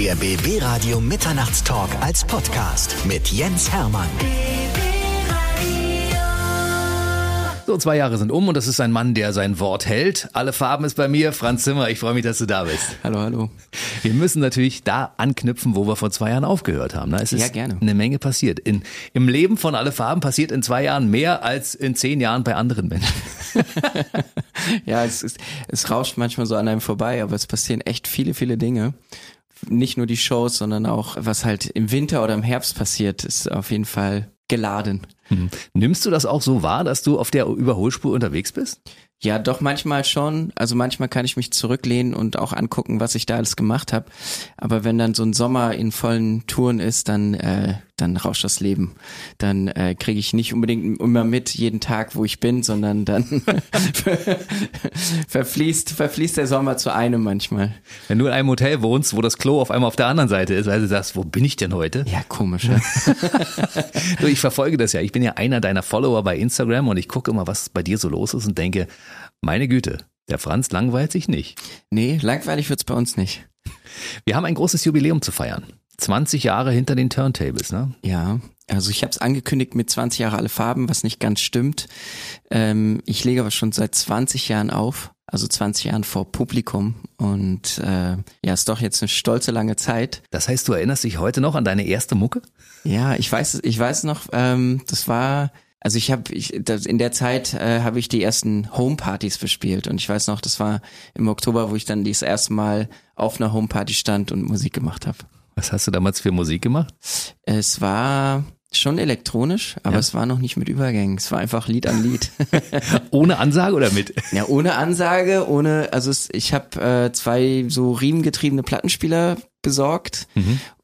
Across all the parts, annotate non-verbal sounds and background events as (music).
Der BB Radio Mitternachtstalk als Podcast mit Jens Hermann. So, zwei Jahre sind um und das ist ein Mann, der sein Wort hält. Alle Farben ist bei mir. Franz Zimmer, ich freue mich, dass du da bist. Hallo, hallo. Wir müssen natürlich da anknüpfen, wo wir vor zwei Jahren aufgehört haben. Ne? Es ist Ja, gerne. eine Menge passiert. In, Im Leben von Alle Farben passiert in zwei Jahren mehr als in zehn Jahren bei anderen Menschen. (laughs) Ja, es, ist, es rauscht manchmal so an einem vorbei, aber es passieren echt viele, viele Dinge. Nicht nur die Shows, sondern auch, was halt im Winter oder im Herbst passiert, ist auf jeden Fall geladen. Hm. Nimmst du das auch so wahr, dass du auf der Überholspur unterwegs bist? Ja, doch manchmal schon. Also manchmal kann ich mich zurücklehnen und auch angucken, was ich da alles gemacht habe. Aber wenn dann so ein Sommer in vollen Touren ist, dann äh, dann rauscht das Leben. Dann äh, kriege ich nicht unbedingt immer mit jeden Tag, wo ich bin, sondern dann (laughs) verfließt verfließt der Sommer zu einem manchmal. Wenn du in einem Hotel wohnst, wo das Klo auf einmal auf der anderen Seite ist, weil du sagst, wo bin ich denn heute? Ja, komisch. Ja? (laughs) Du, ich verfolge das ja. Ich bin ja einer deiner Follower bei Instagram und ich gucke immer, was bei dir so los ist und denke, meine Güte, der Franz langweilt sich nicht. nee, langweilig wird's bei uns nicht. Wir haben ein großes Jubiläum zu feiern. 20 Jahre hinter den Turntables, ne? Ja, also ich habe es angekündigt mit 20 Jahre alle Farben, was nicht ganz stimmt. Ähm, ich lege aber schon seit 20 Jahren auf, also 20 Jahren vor Publikum und äh, ja, ist doch jetzt eine stolze lange Zeit. Das heißt, du erinnerst dich heute noch an deine erste Mucke? Ja, ich weiß, ich weiß noch, ähm, das war, also ich habe, ich, das, in der Zeit äh, habe ich die ersten Homepartys bespielt und ich weiß noch, das war im Oktober, wo ich dann das erste Mal auf einer Homeparty stand und Musik gemacht habe. Was hast du damals für Musik gemacht? Es war schon elektronisch, aber Ja. es war noch nicht mit Übergängen. Es war einfach Lied an Lied. (laughs) Ohne Ansage oder mit? (laughs) ja, ohne Ansage, ohne, also es, ich habe äh, zwei so riemengetriebene Plattenspieler besorgt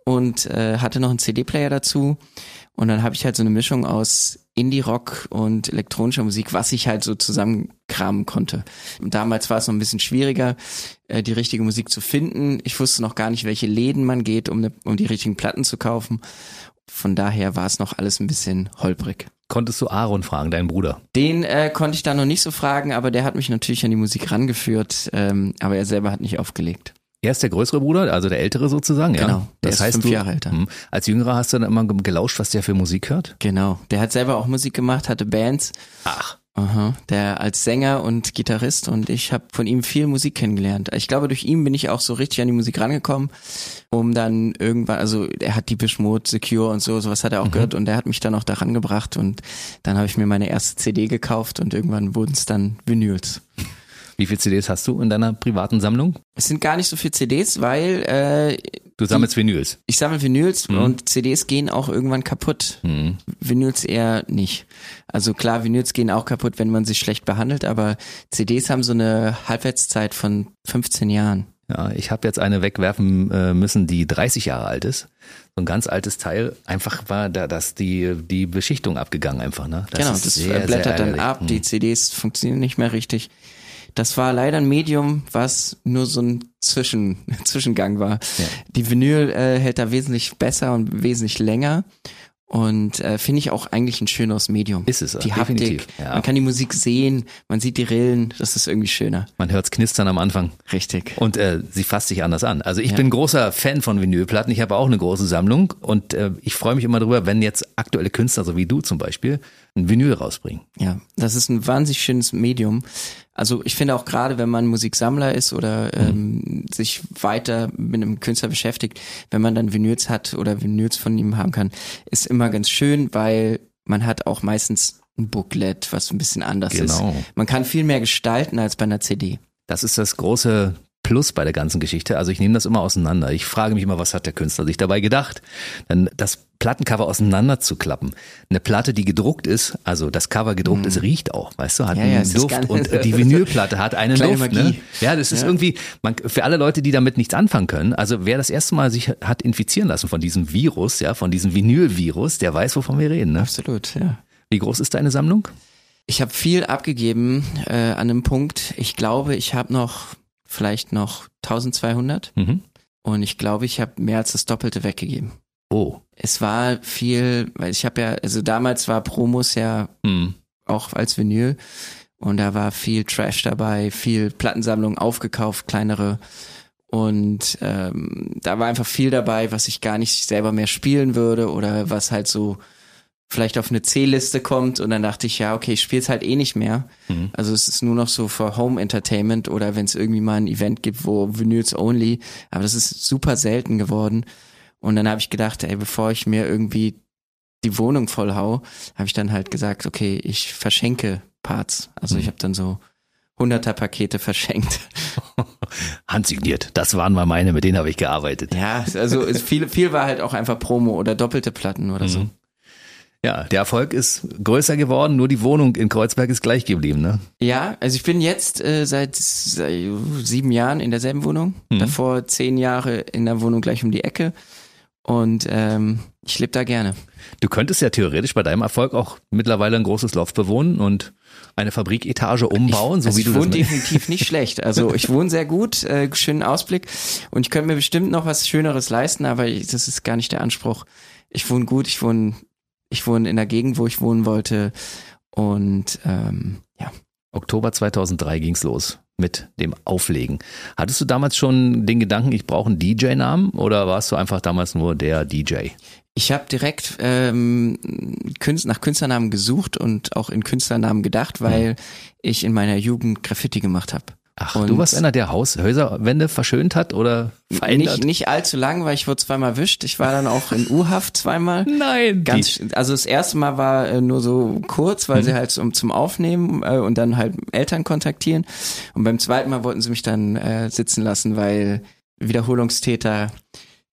und äh, hatte noch einen CD-Player dazu. Und dann habe ich halt so eine Mischung aus Indie-Rock und elektronischer Musik, was ich halt so zusammenkramen konnte. Damals war es noch ein bisschen schwieriger, äh, die richtige Musik zu finden. Ich wusste noch gar nicht, welche Läden man geht, um, ne, um die richtigen Platten zu kaufen. Von daher war es noch alles ein bisschen holprig. Konntest du Aaron fragen, deinen Bruder? Den äh, konnte ich da noch nicht so fragen, aber der hat mich natürlich an die Musik rangeführt, ähm, aber er selber hat nicht aufgelegt. Er ist der größere Bruder, also der ältere sozusagen, ja? Genau, der ist fünf Jahre älter. hm, als Jüngerer hast du dann immer gelauscht, was der für Musik hört? Genau. Der hat selber auch Musik gemacht, hatte Bands. Ach. Aha, der als Sänger und Gitarrist und ich habe von ihm viel Musik kennengelernt. Ich glaube, durch ihn bin ich auch so richtig an die Musik rangekommen, um dann irgendwann, also er hat die Mode, Secure und so, sowas hat er auch gehört und er hat mich dann auch daran gebracht und dann habe ich mir meine erste CD gekauft und irgendwann wurden es dann Vinyls. Wie viele CDs hast du in deiner privaten Sammlung? Es sind gar nicht so viele CDs, weil äh, Du sammelst Vinyls. ich sammle Vinyls und CDs gehen auch irgendwann kaputt. Mhm. Vinyls eher nicht. Also klar, Vinyls gehen auch kaputt, wenn man sie schlecht behandelt, aber CDs haben so eine Halbwertszeit von 15 Jahren. Ja, ich habe jetzt eine wegwerfen äh, müssen, die 30 Jahre alt ist. So ein ganz altes Teil. Einfach war da das die die Beschichtung abgegangen einfach. Ne? Das genau, das sehr, blättert sehr dann ab, die CDs funktionieren nicht mehr richtig. Das war leider ein Medium, was nur so ein Zwischen, (laughs) Zwischengang war. Ja. Die Vinyl äh, hält da wesentlich besser und wesentlich länger. Und äh, finde ich auch eigentlich ein schöneres Medium. Ist es, Die definitiv, Haptik, ja. man kann die Musik sehen, man sieht die Rillen, das ist irgendwie schöner. Man hört's knistern am Anfang. Richtig. Und äh, sie fasst sich anders an. Also ich Ja. bin großer Fan von Vinylplatten. Ich habe auch eine große Sammlung und äh, ich freue mich immer darüber, wenn jetzt aktuelle Künstler, so wie du zum Beispiel, ein Vinyl rausbringen. Ja, das ist ein wahnsinnig schönes Medium. Also ich finde auch gerade, wenn man Musiksammler ist oder ähm, sich weiter mit einem Künstler beschäftigt, wenn man dann Vinyls hat oder Vinyls von ihm haben kann, ist immer ganz schön, weil man hat auch meistens ein Booklet, was ein bisschen anders Genau. ist. Man kann viel mehr gestalten als bei einer CD. Das ist das große Plus bei der ganzen Geschichte. Also ich nehme das immer auseinander. Ich frage mich immer, was hat der Künstler sich dabei gedacht? Dann das Plattencover auseinander zu klappen. Eine Platte, die gedruckt ist, also das Cover gedruckt ist, riecht auch, weißt du, hat. Ja, ja, einen ist Duft und äh, die (laughs) Vinylplatte hat einen Duft. Ne? Magie. Ja, das ist Ja. irgendwie, man, für alle Leute, die damit nichts anfangen können, also wer das erste Mal sich hat infizieren lassen von diesem Virus, ja, von diesem Vinylvirus, der weiß, wovon wir reden. Ne? Absolut, ja. Wie groß ist deine Sammlung? Ich habe viel abgegeben äh, an einem Punkt. Ich glaube, ich habe noch vielleicht noch 1200 Mhm. und ich glaube, ich habe mehr als das Doppelte weggegeben. Oh. Es war viel, weil ich habe ja, also damals war Promos ja Hm. auch als Vinyl und da war viel Trash dabei, viel Plattensammlung aufgekauft, kleinere Und ähm, da war einfach viel dabei, was ich gar nicht selber mehr spielen würde oder was halt so vielleicht auf eine C-Liste kommt und dann dachte ich, ja, okay, ich spiele es halt eh nicht mehr. Mhm. Also es ist nur noch so für Home Entertainment oder wenn es irgendwie mal ein Event gibt, wo Vinyls only, aber das ist super selten geworden. Und dann habe ich gedacht, ey, bevor ich mir irgendwie die Wohnung voll hau, habe ich dann halt gesagt, okay, ich verschenke Parts. Also mhm. ich habe dann so hunderter Pakete verschenkt. (laughs) Handsigniert. Das waren mal meine, mit denen habe ich gearbeitet. Ja, also viel, viel war halt auch einfach Promo oder doppelte Platten oder mhm. so. Ja, der Erfolg ist größer geworden, nur die Wohnung in Kreuzberg ist gleich geblieben, ne? Ja, also ich bin jetzt äh, seit, seit sieben Jahren in derselben Wohnung. Mhm. Davor zehn Jahre in der Wohnung gleich um die Ecke. Und ähm, ich lebe da gerne. Du könntest ja theoretisch bei deinem Erfolg auch mittlerweile ein großes Loft bewohnen und eine Fabriketage umbauen, ich, so also wie du ich wohne definitiv nicht (laughs) schlecht. Also ich wohne sehr gut, äh, schönen Ausblick und ich könnte mir bestimmt noch was Schöneres leisten, aber ich, das ist gar nicht der Anspruch. Ich wohne gut, ich wohne, ich wohne in der Gegend, wo ich wohnen wollte und ähm, ja. Oktober 2003 ging's los mit dem Auflegen. Hattest du damals schon den Gedanken, ich brauche einen DJ-Namen oder warst du einfach damals nur der DJ? Ich habe direkt ähm, nach Künstlernamen gesucht und auch in Künstlernamen gedacht, weil mhm. ich in meiner Jugend Graffiti gemacht habe. Ach, und du warst einer, der Haushäuserwände verschönt hat oder verändert? Nicht, nicht allzu lang, weil ich wurde zweimal erwischt. Ich war dann auch in U-Haft zweimal. (laughs) Nein. Ganz, also das erste Mal war äh, nur so kurz, weil mhm. sie halt zum, zum Aufnehmen äh, und dann halt Eltern kontaktieren. Und beim zweiten Mal wollten sie mich dann äh, sitzen lassen, weil Wiederholungstäter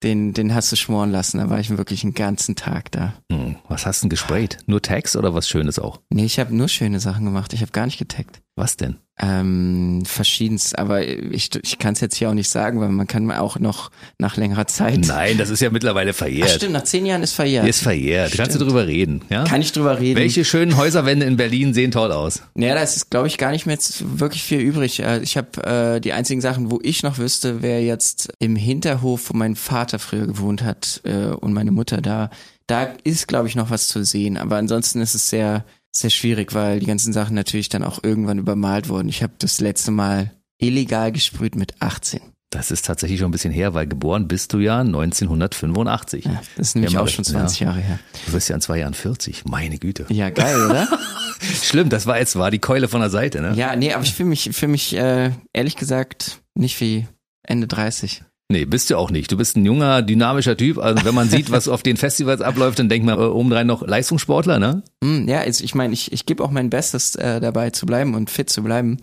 den, den hast du schmoren lassen. Da war ich wirklich einen ganzen Tag da. Hm, was hast du denn gesprayt? Nur Tags oder was Schönes auch? Nee, ich habe nur schöne Sachen gemacht. Ich habe gar nicht getaggt. Was denn? Ähm, verschiedenst, aber ich, ich kann es jetzt hier auch nicht sagen, weil man kann auch noch nach längerer Zeit. Nein, das ist ja mittlerweile verjährt. Ach, stimmt, nach zehn Jahren ist verjährt. Ist verjährt. Stimmt. Kannst du drüber reden, ja? Kann ich drüber reden. Welche schönen Häuserwände in Berlin sehen toll aus? Naja, da ist, glaube ich, gar nicht mehr wirklich viel übrig. Äh, ich habe äh, die einzigen Sachen, wo ich noch wüsste, wäre jetzt im Hinterhof, wo mein Vater früher gewohnt hat äh, und meine Mutter da. Da ist, glaube ich, noch was zu sehen. Aber ansonsten ist es sehr sehr schwierig, weil die ganzen Sachen natürlich dann auch irgendwann übermalt wurden. Ich habe das letzte Mal illegal gesprüht mit 18. Das ist tatsächlich schon ein bisschen her, weil geboren bist du ja 1985. Ja, das ist nämlich ja, auch schon 20 ja. Jahre her. Du wirst ja in zwei Jahren 40. Meine Güte. Ja, geil, oder? (laughs) Schlimm, das war jetzt war die Keule von der Seite, ne? Ja, nee, aber ich fühle mich, fühl mich äh, ehrlich gesagt nicht wie Ende 30. Nee, bist du auch nicht. Du bist ein junger, dynamischer Typ. Also wenn man sieht, was auf den Festivals abläuft, dann denkt man äh, obendrein noch Leistungssportler, ne? Mm, ja, also ich meine, ich, ich gebe auch mein Bestes äh, dabei zu bleiben und fit zu bleiben.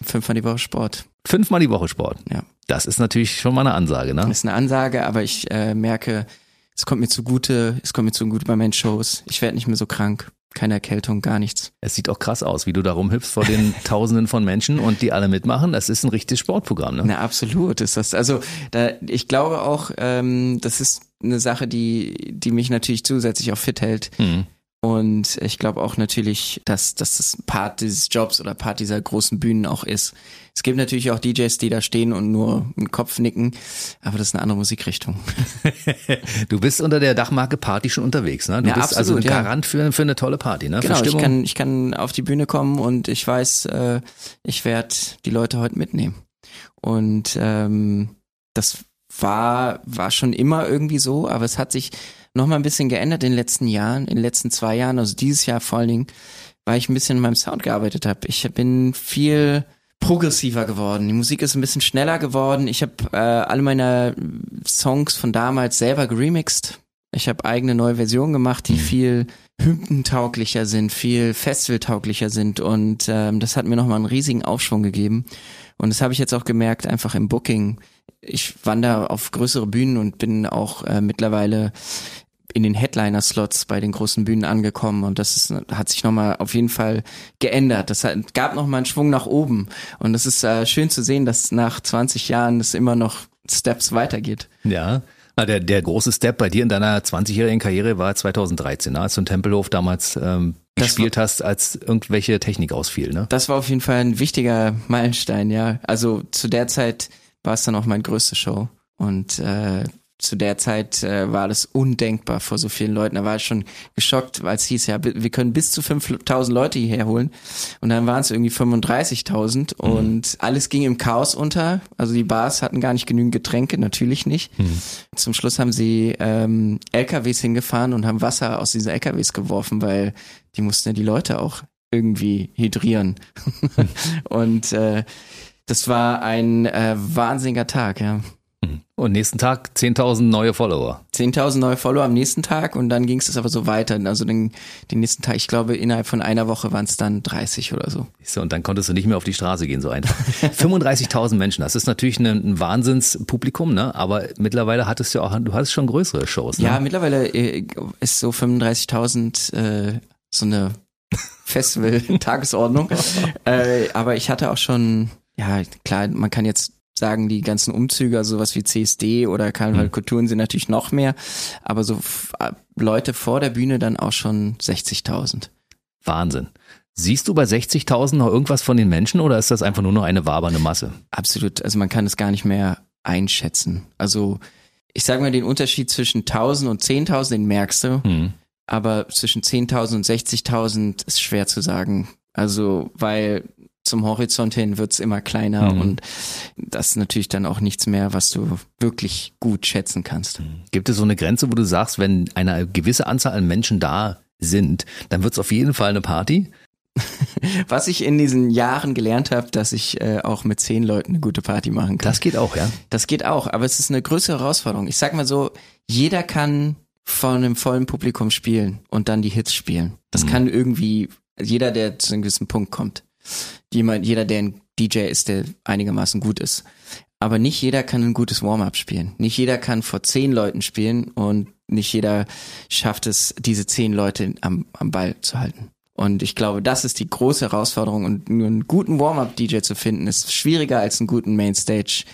Fünfmal die Woche Sport. Fünfmal die Woche Sport. Ja. Das ist natürlich schon mal eine Ansage, ne? Das ist eine Ansage, aber ich äh, merke, es kommt mir zugute, es kommt mir zugute bei meinen Shows. Ich werde nicht mehr so krank keine Erkältung, gar nichts. Es sieht auch krass aus, wie du da rumhüpfst vor den (laughs) Tausenden von Menschen und die alle mitmachen. Das ist ein richtiges Sportprogramm, ne? Na, absolut ist das. Also da, ich glaube auch, ähm, das ist eine Sache, die, die mich natürlich zusätzlich auch fit hält. Mhm. Und ich glaube auch natürlich, dass, dass das Part dieses Jobs oder Part dieser großen Bühnen auch ist. Es gibt natürlich auch DJs, die da stehen und nur einen Kopf nicken, aber das ist eine andere Musikrichtung. (laughs) du bist unter der Dachmarke Party schon unterwegs, ne? Du ja, bist also absolut, also ein Garant ja. für, für eine tolle Party, ne? Genau, ich kann, ich kann auf die Bühne kommen und ich weiß, äh, ich werde die Leute heute mitnehmen. Und ähm, das war, war schon immer irgendwie so, aber es hat sich noch mal ein bisschen geändert in den letzten Jahren, in den letzten zwei Jahren, also dieses Jahr vor allen Dingen, weil ich ein bisschen in meinem Sound gearbeitet habe. Ich bin viel progressiver geworden. Die Musik ist ein bisschen schneller geworden. Ich habe äh, alle meine Songs von damals selber geremixed. Ich habe eigene neue Versionen gemacht, die mhm. viel hymnentauglicher sind, viel festivaltauglicher sind und ähm, das hat mir nochmal einen riesigen Aufschwung gegeben. Und das habe ich jetzt auch gemerkt, einfach im Booking. Ich wandere auf größere Bühnen und bin auch äh, mittlerweile in den Headliner-Slots bei den großen Bühnen angekommen und das ist, hat sich nochmal auf jeden Fall geändert. Das hat, gab nochmal einen Schwung nach oben und das ist äh, schön zu sehen, dass nach 20 Jahren es immer noch Steps weitergeht. Ja, der, der große Step bei dir in deiner 20-jährigen Karriere war 2013, ne, als du in Tempelhof damals ähm, gespielt war, hast, als irgendwelche Technik ausfiel. Ne? Das war auf jeden Fall ein wichtiger Meilenstein, ja. Also zu der Zeit war es dann auch meine größte Show und äh, zu der Zeit äh, war das undenkbar vor so vielen Leuten. Da war ich schon geschockt, weil es hieß, ja, wir können bis zu 5000 Leute hierher holen. Und dann waren es irgendwie 35.000 mhm. und alles ging im Chaos unter. Also die Bars hatten gar nicht genügend Getränke, natürlich nicht. Mhm. Zum Schluss haben sie ähm, LKWs hingefahren und haben Wasser aus diesen LKWs geworfen, weil die mussten ja die Leute auch irgendwie hydrieren. Mhm. (laughs) und äh, das war ein äh, wahnsinniger Tag, ja. Und nächsten Tag 10.000 neue Follower. 10.000 neue Follower am nächsten Tag und dann ging es aber so weiter. Also den, den nächsten Tag, ich glaube, innerhalb von einer Woche waren es dann 30 oder so. Und dann konntest du nicht mehr auf die Straße gehen, so einfach. (laughs) 35.000 Menschen, das ist natürlich ein, ein Wahnsinnspublikum, ne? Aber mittlerweile hattest du auch, du hattest schon größere Shows, ne? Ja, mittlerweile äh, ist so 35.000 äh, so eine (laughs) Festival-Tagesordnung. (laughs) äh, aber ich hatte auch schon, ja, klar, man kann jetzt sagen die ganzen Umzüge, also sowas wie CSD oder Karneval mhm. Kulturen sind natürlich noch mehr, aber so äh, Leute vor der Bühne dann auch schon 60.000. Wahnsinn. Siehst du bei 60.000 noch irgendwas von den Menschen oder ist das einfach nur noch eine wabernde Masse? Absolut, also man kann es gar nicht mehr einschätzen. Also ich sage mal, den Unterschied zwischen 1000 und 10.000, den merkst du, mhm. aber zwischen 10.000 und 60.000 ist schwer zu sagen. Also, weil zum Horizont hin wird's immer kleiner mhm. und das ist natürlich dann auch nichts mehr, was du wirklich gut schätzen kannst. Mhm. Gibt es so eine Grenze, wo du sagst, wenn eine gewisse Anzahl an Menschen da sind, dann wird's auf jeden Fall eine Party? (laughs) Was ich in diesen Jahren gelernt habe, dass ich äh, auch mit zehn Leuten eine gute Party machen kann. Das geht auch, ja. Das geht auch, aber es ist eine größere Herausforderung. Ich sag mal so, jeder kann von einem vollen Publikum spielen und dann die Hits spielen. Das mhm. kann irgendwie jeder, der zu einem gewissen Punkt kommt jemand, jeder, der ein DJ ist, der einigermaßen gut ist. Aber nicht jeder kann ein gutes Warm-up spielen. Nicht jeder kann vor zehn Leuten spielen und nicht jeder schafft es, diese zehn Leute am, am Ball zu halten. Und ich glaube, das ist die große Herausforderung. Und nur einen guten Warm-up-DJ zu finden, ist schwieriger als einen guten Mainstage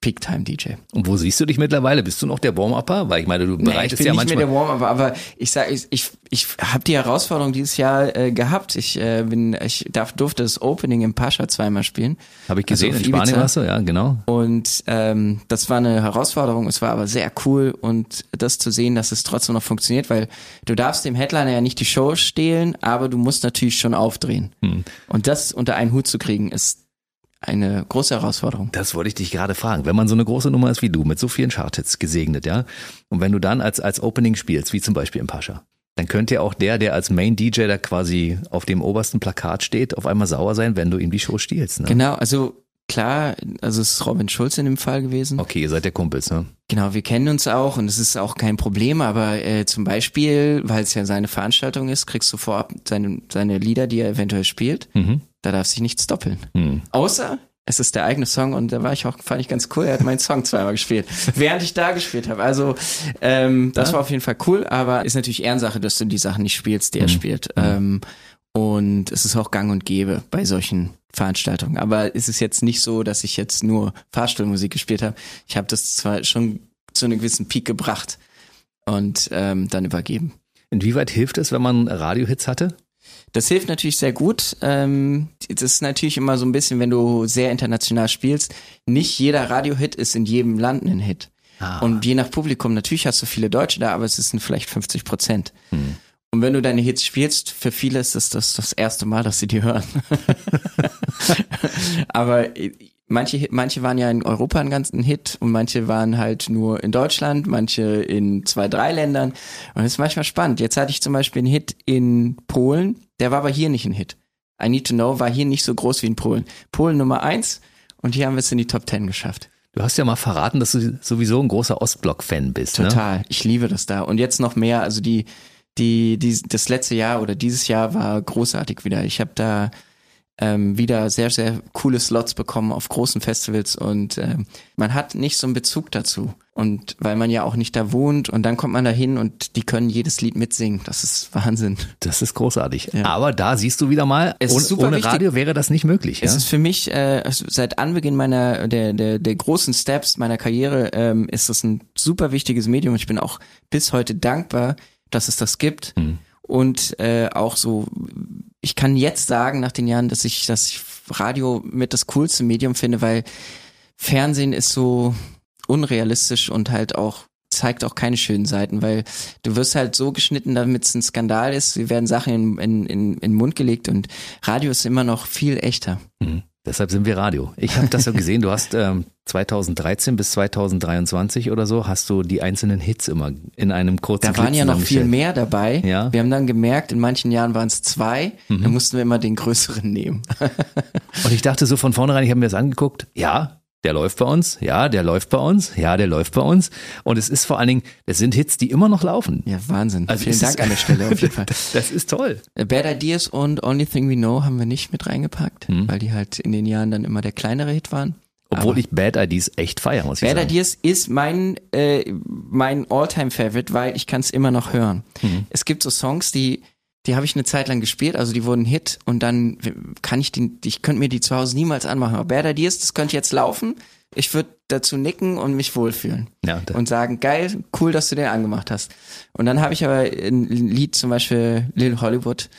Peak-Time-DJ. Und wo siehst du dich mittlerweile? Bist du noch der Warm-Upper? Weil ich meine, du bereitest nee, ja manchmal... Ich bin nicht mehr der Warm-Upper, aber ich sag, ich, ich, ich habe die Herausforderung dieses Jahr äh, gehabt. Ich äh, bin, ich darf, durfte das Opening im Pascha zweimal spielen. Habe ich gesehen, also in Spanien warst du, ja, genau. Und ähm, das war eine Herausforderung, es war aber sehr cool und das zu sehen, dass es trotzdem noch funktioniert, weil du darfst dem Headliner ja nicht die Show stehlen, aber du musst natürlich schon aufdrehen. Hm. Und das unter einen Hut zu kriegen, ist eine große Herausforderung. Das wollte ich dich gerade fragen. Wenn man so eine große Nummer ist wie du, mit so vielen Charthits gesegnet, ja, und wenn du dann als, als Opening spielst, wie zum Beispiel im Pascha, dann könnte ja auch der, der als Main DJ da quasi auf dem obersten Plakat steht, auf einmal sauer sein, wenn du ihm die Show stiehlst. Ne? Genau, also klar, also es ist Robin Schulz in dem Fall gewesen. Okay, ihr seid der Kumpels, ne? Genau, wir kennen uns auch und es ist auch kein Problem, aber äh, zum Beispiel, weil es ja seine Veranstaltung ist, kriegst du vorab seine, seine Lieder, die er eventuell spielt. Mhm. Da darf sich nichts doppeln. Mhm. Außer es ist der eigene Song und da war ich auch, fand ich ganz cool. Er hat meinen Song zweimal gespielt, (laughs) während ich da gespielt habe. Also ähm, das ja. war auf jeden Fall cool, aber ist natürlich Ehrensache, dass du die Sachen nicht spielst, die er mhm. spielt. Mhm. Ähm, und es ist auch gang und gäbe bei solchen Veranstaltungen. Aber es ist jetzt nicht so, dass ich jetzt nur Fahrstuhlmusik gespielt habe. Ich habe das zwar schon zu einem gewissen Peak gebracht und ähm, dann übergeben. Inwieweit hilft es, wenn man Radiohits hatte? Das hilft natürlich sehr gut. Ähm, das ist natürlich immer so ein bisschen, wenn du sehr international spielst, nicht jeder Radiohit ist in jedem Land ein Hit. Ah. Und je nach Publikum, natürlich hast du viele Deutsche da, aber es sind vielleicht 50 Prozent. Hm. Und wenn du deine Hits spielst, für viele ist das das, das erste Mal, dass sie die hören. (laughs) aber manche, manche waren ja in Europa ein ganzen Hit und manche waren halt nur in Deutschland, manche in zwei, drei Ländern. Und das ist manchmal spannend. Jetzt hatte ich zum Beispiel einen Hit in Polen, der war aber hier nicht ein Hit. I Need to Know war hier nicht so groß wie in Polen. Polen Nummer eins und hier haben wir es in die Top Ten geschafft. Du hast ja mal verraten, dass du sowieso ein großer Ostblock-Fan bist. Ne? Total. Ne? Ich liebe das da. Und jetzt noch mehr. Also die, die, die, das letzte Jahr oder dieses Jahr war großartig wieder. Ich habe da ähm, wieder sehr, sehr coole Slots bekommen auf großen Festivals und äh, man hat nicht so einen Bezug dazu. Und weil man ja auch nicht da wohnt und dann kommt man da hin und die können jedes Lied mitsingen. Das ist Wahnsinn. Das ist großartig. Ja. Aber da siehst du wieder mal, es ohne, ohne wichtig. Radio wäre das nicht möglich. Es ja? ist für mich äh, seit Anbeginn meiner der, der, der großen Steps meiner Karriere ähm, ist das ein super wichtiges Medium. Ich bin auch bis heute dankbar, dass es das gibt. Mhm. Und äh, auch so ich kann jetzt sagen, nach den Jahren, dass ich, dass ich Radio mit das coolste Medium finde, weil Fernsehen ist so unrealistisch und halt auch zeigt auch keine schönen Seiten, weil du wirst halt so geschnitten, damit es ein Skandal ist. Wir werden Sachen in, in, in, in den Mund gelegt und Radio ist immer noch viel echter. Mhm. Deshalb sind wir Radio. Ich habe das so gesehen, du hast ähm, 2013 bis 2023 oder so, hast du die einzelnen Hits immer in einem kurzen Da waren Clip ja noch viel mehr dabei. Ja. Wir haben dann gemerkt, in manchen Jahren waren es zwei, Mhm. dann mussten wir immer den größeren nehmen. Und ich dachte so von vornherein, ich habe mir das angeguckt, ja, der läuft bei uns, ja, der läuft bei uns, ja, der läuft bei uns. Und es ist vor allen Dingen, es sind Hits, die immer noch laufen. ja, Wahnsinn. Also Vielen Dank an der Stelle auf jeden (laughs) Fall. Das ist toll. Bad Ideas und Only Thing We Know haben wir nicht mit reingepackt, Mhm. weil die halt in den Jahren dann immer der kleinere Hit waren. Obwohl Aber ich Bad Ideas echt feier, muss ich Bad sagen. Ideas ist mein, äh, mein All-Time-Favorite, weil ich kann es immer noch hören. Mhm. Es gibt so Songs, die, die habe ich eine Zeit lang gespielt, also die wurden Hit und dann kann ich den, ich könnte mir die zu Hause niemals anmachen. Aber Bad Ideas, das könnte jetzt laufen. Ich würde dazu nicken und mich wohlfühlen. Ja, Und sagen, geil, cool, dass du den angemacht hast. Und dann habe ich aber ein Lied, zum Beispiel Lil Hollywood,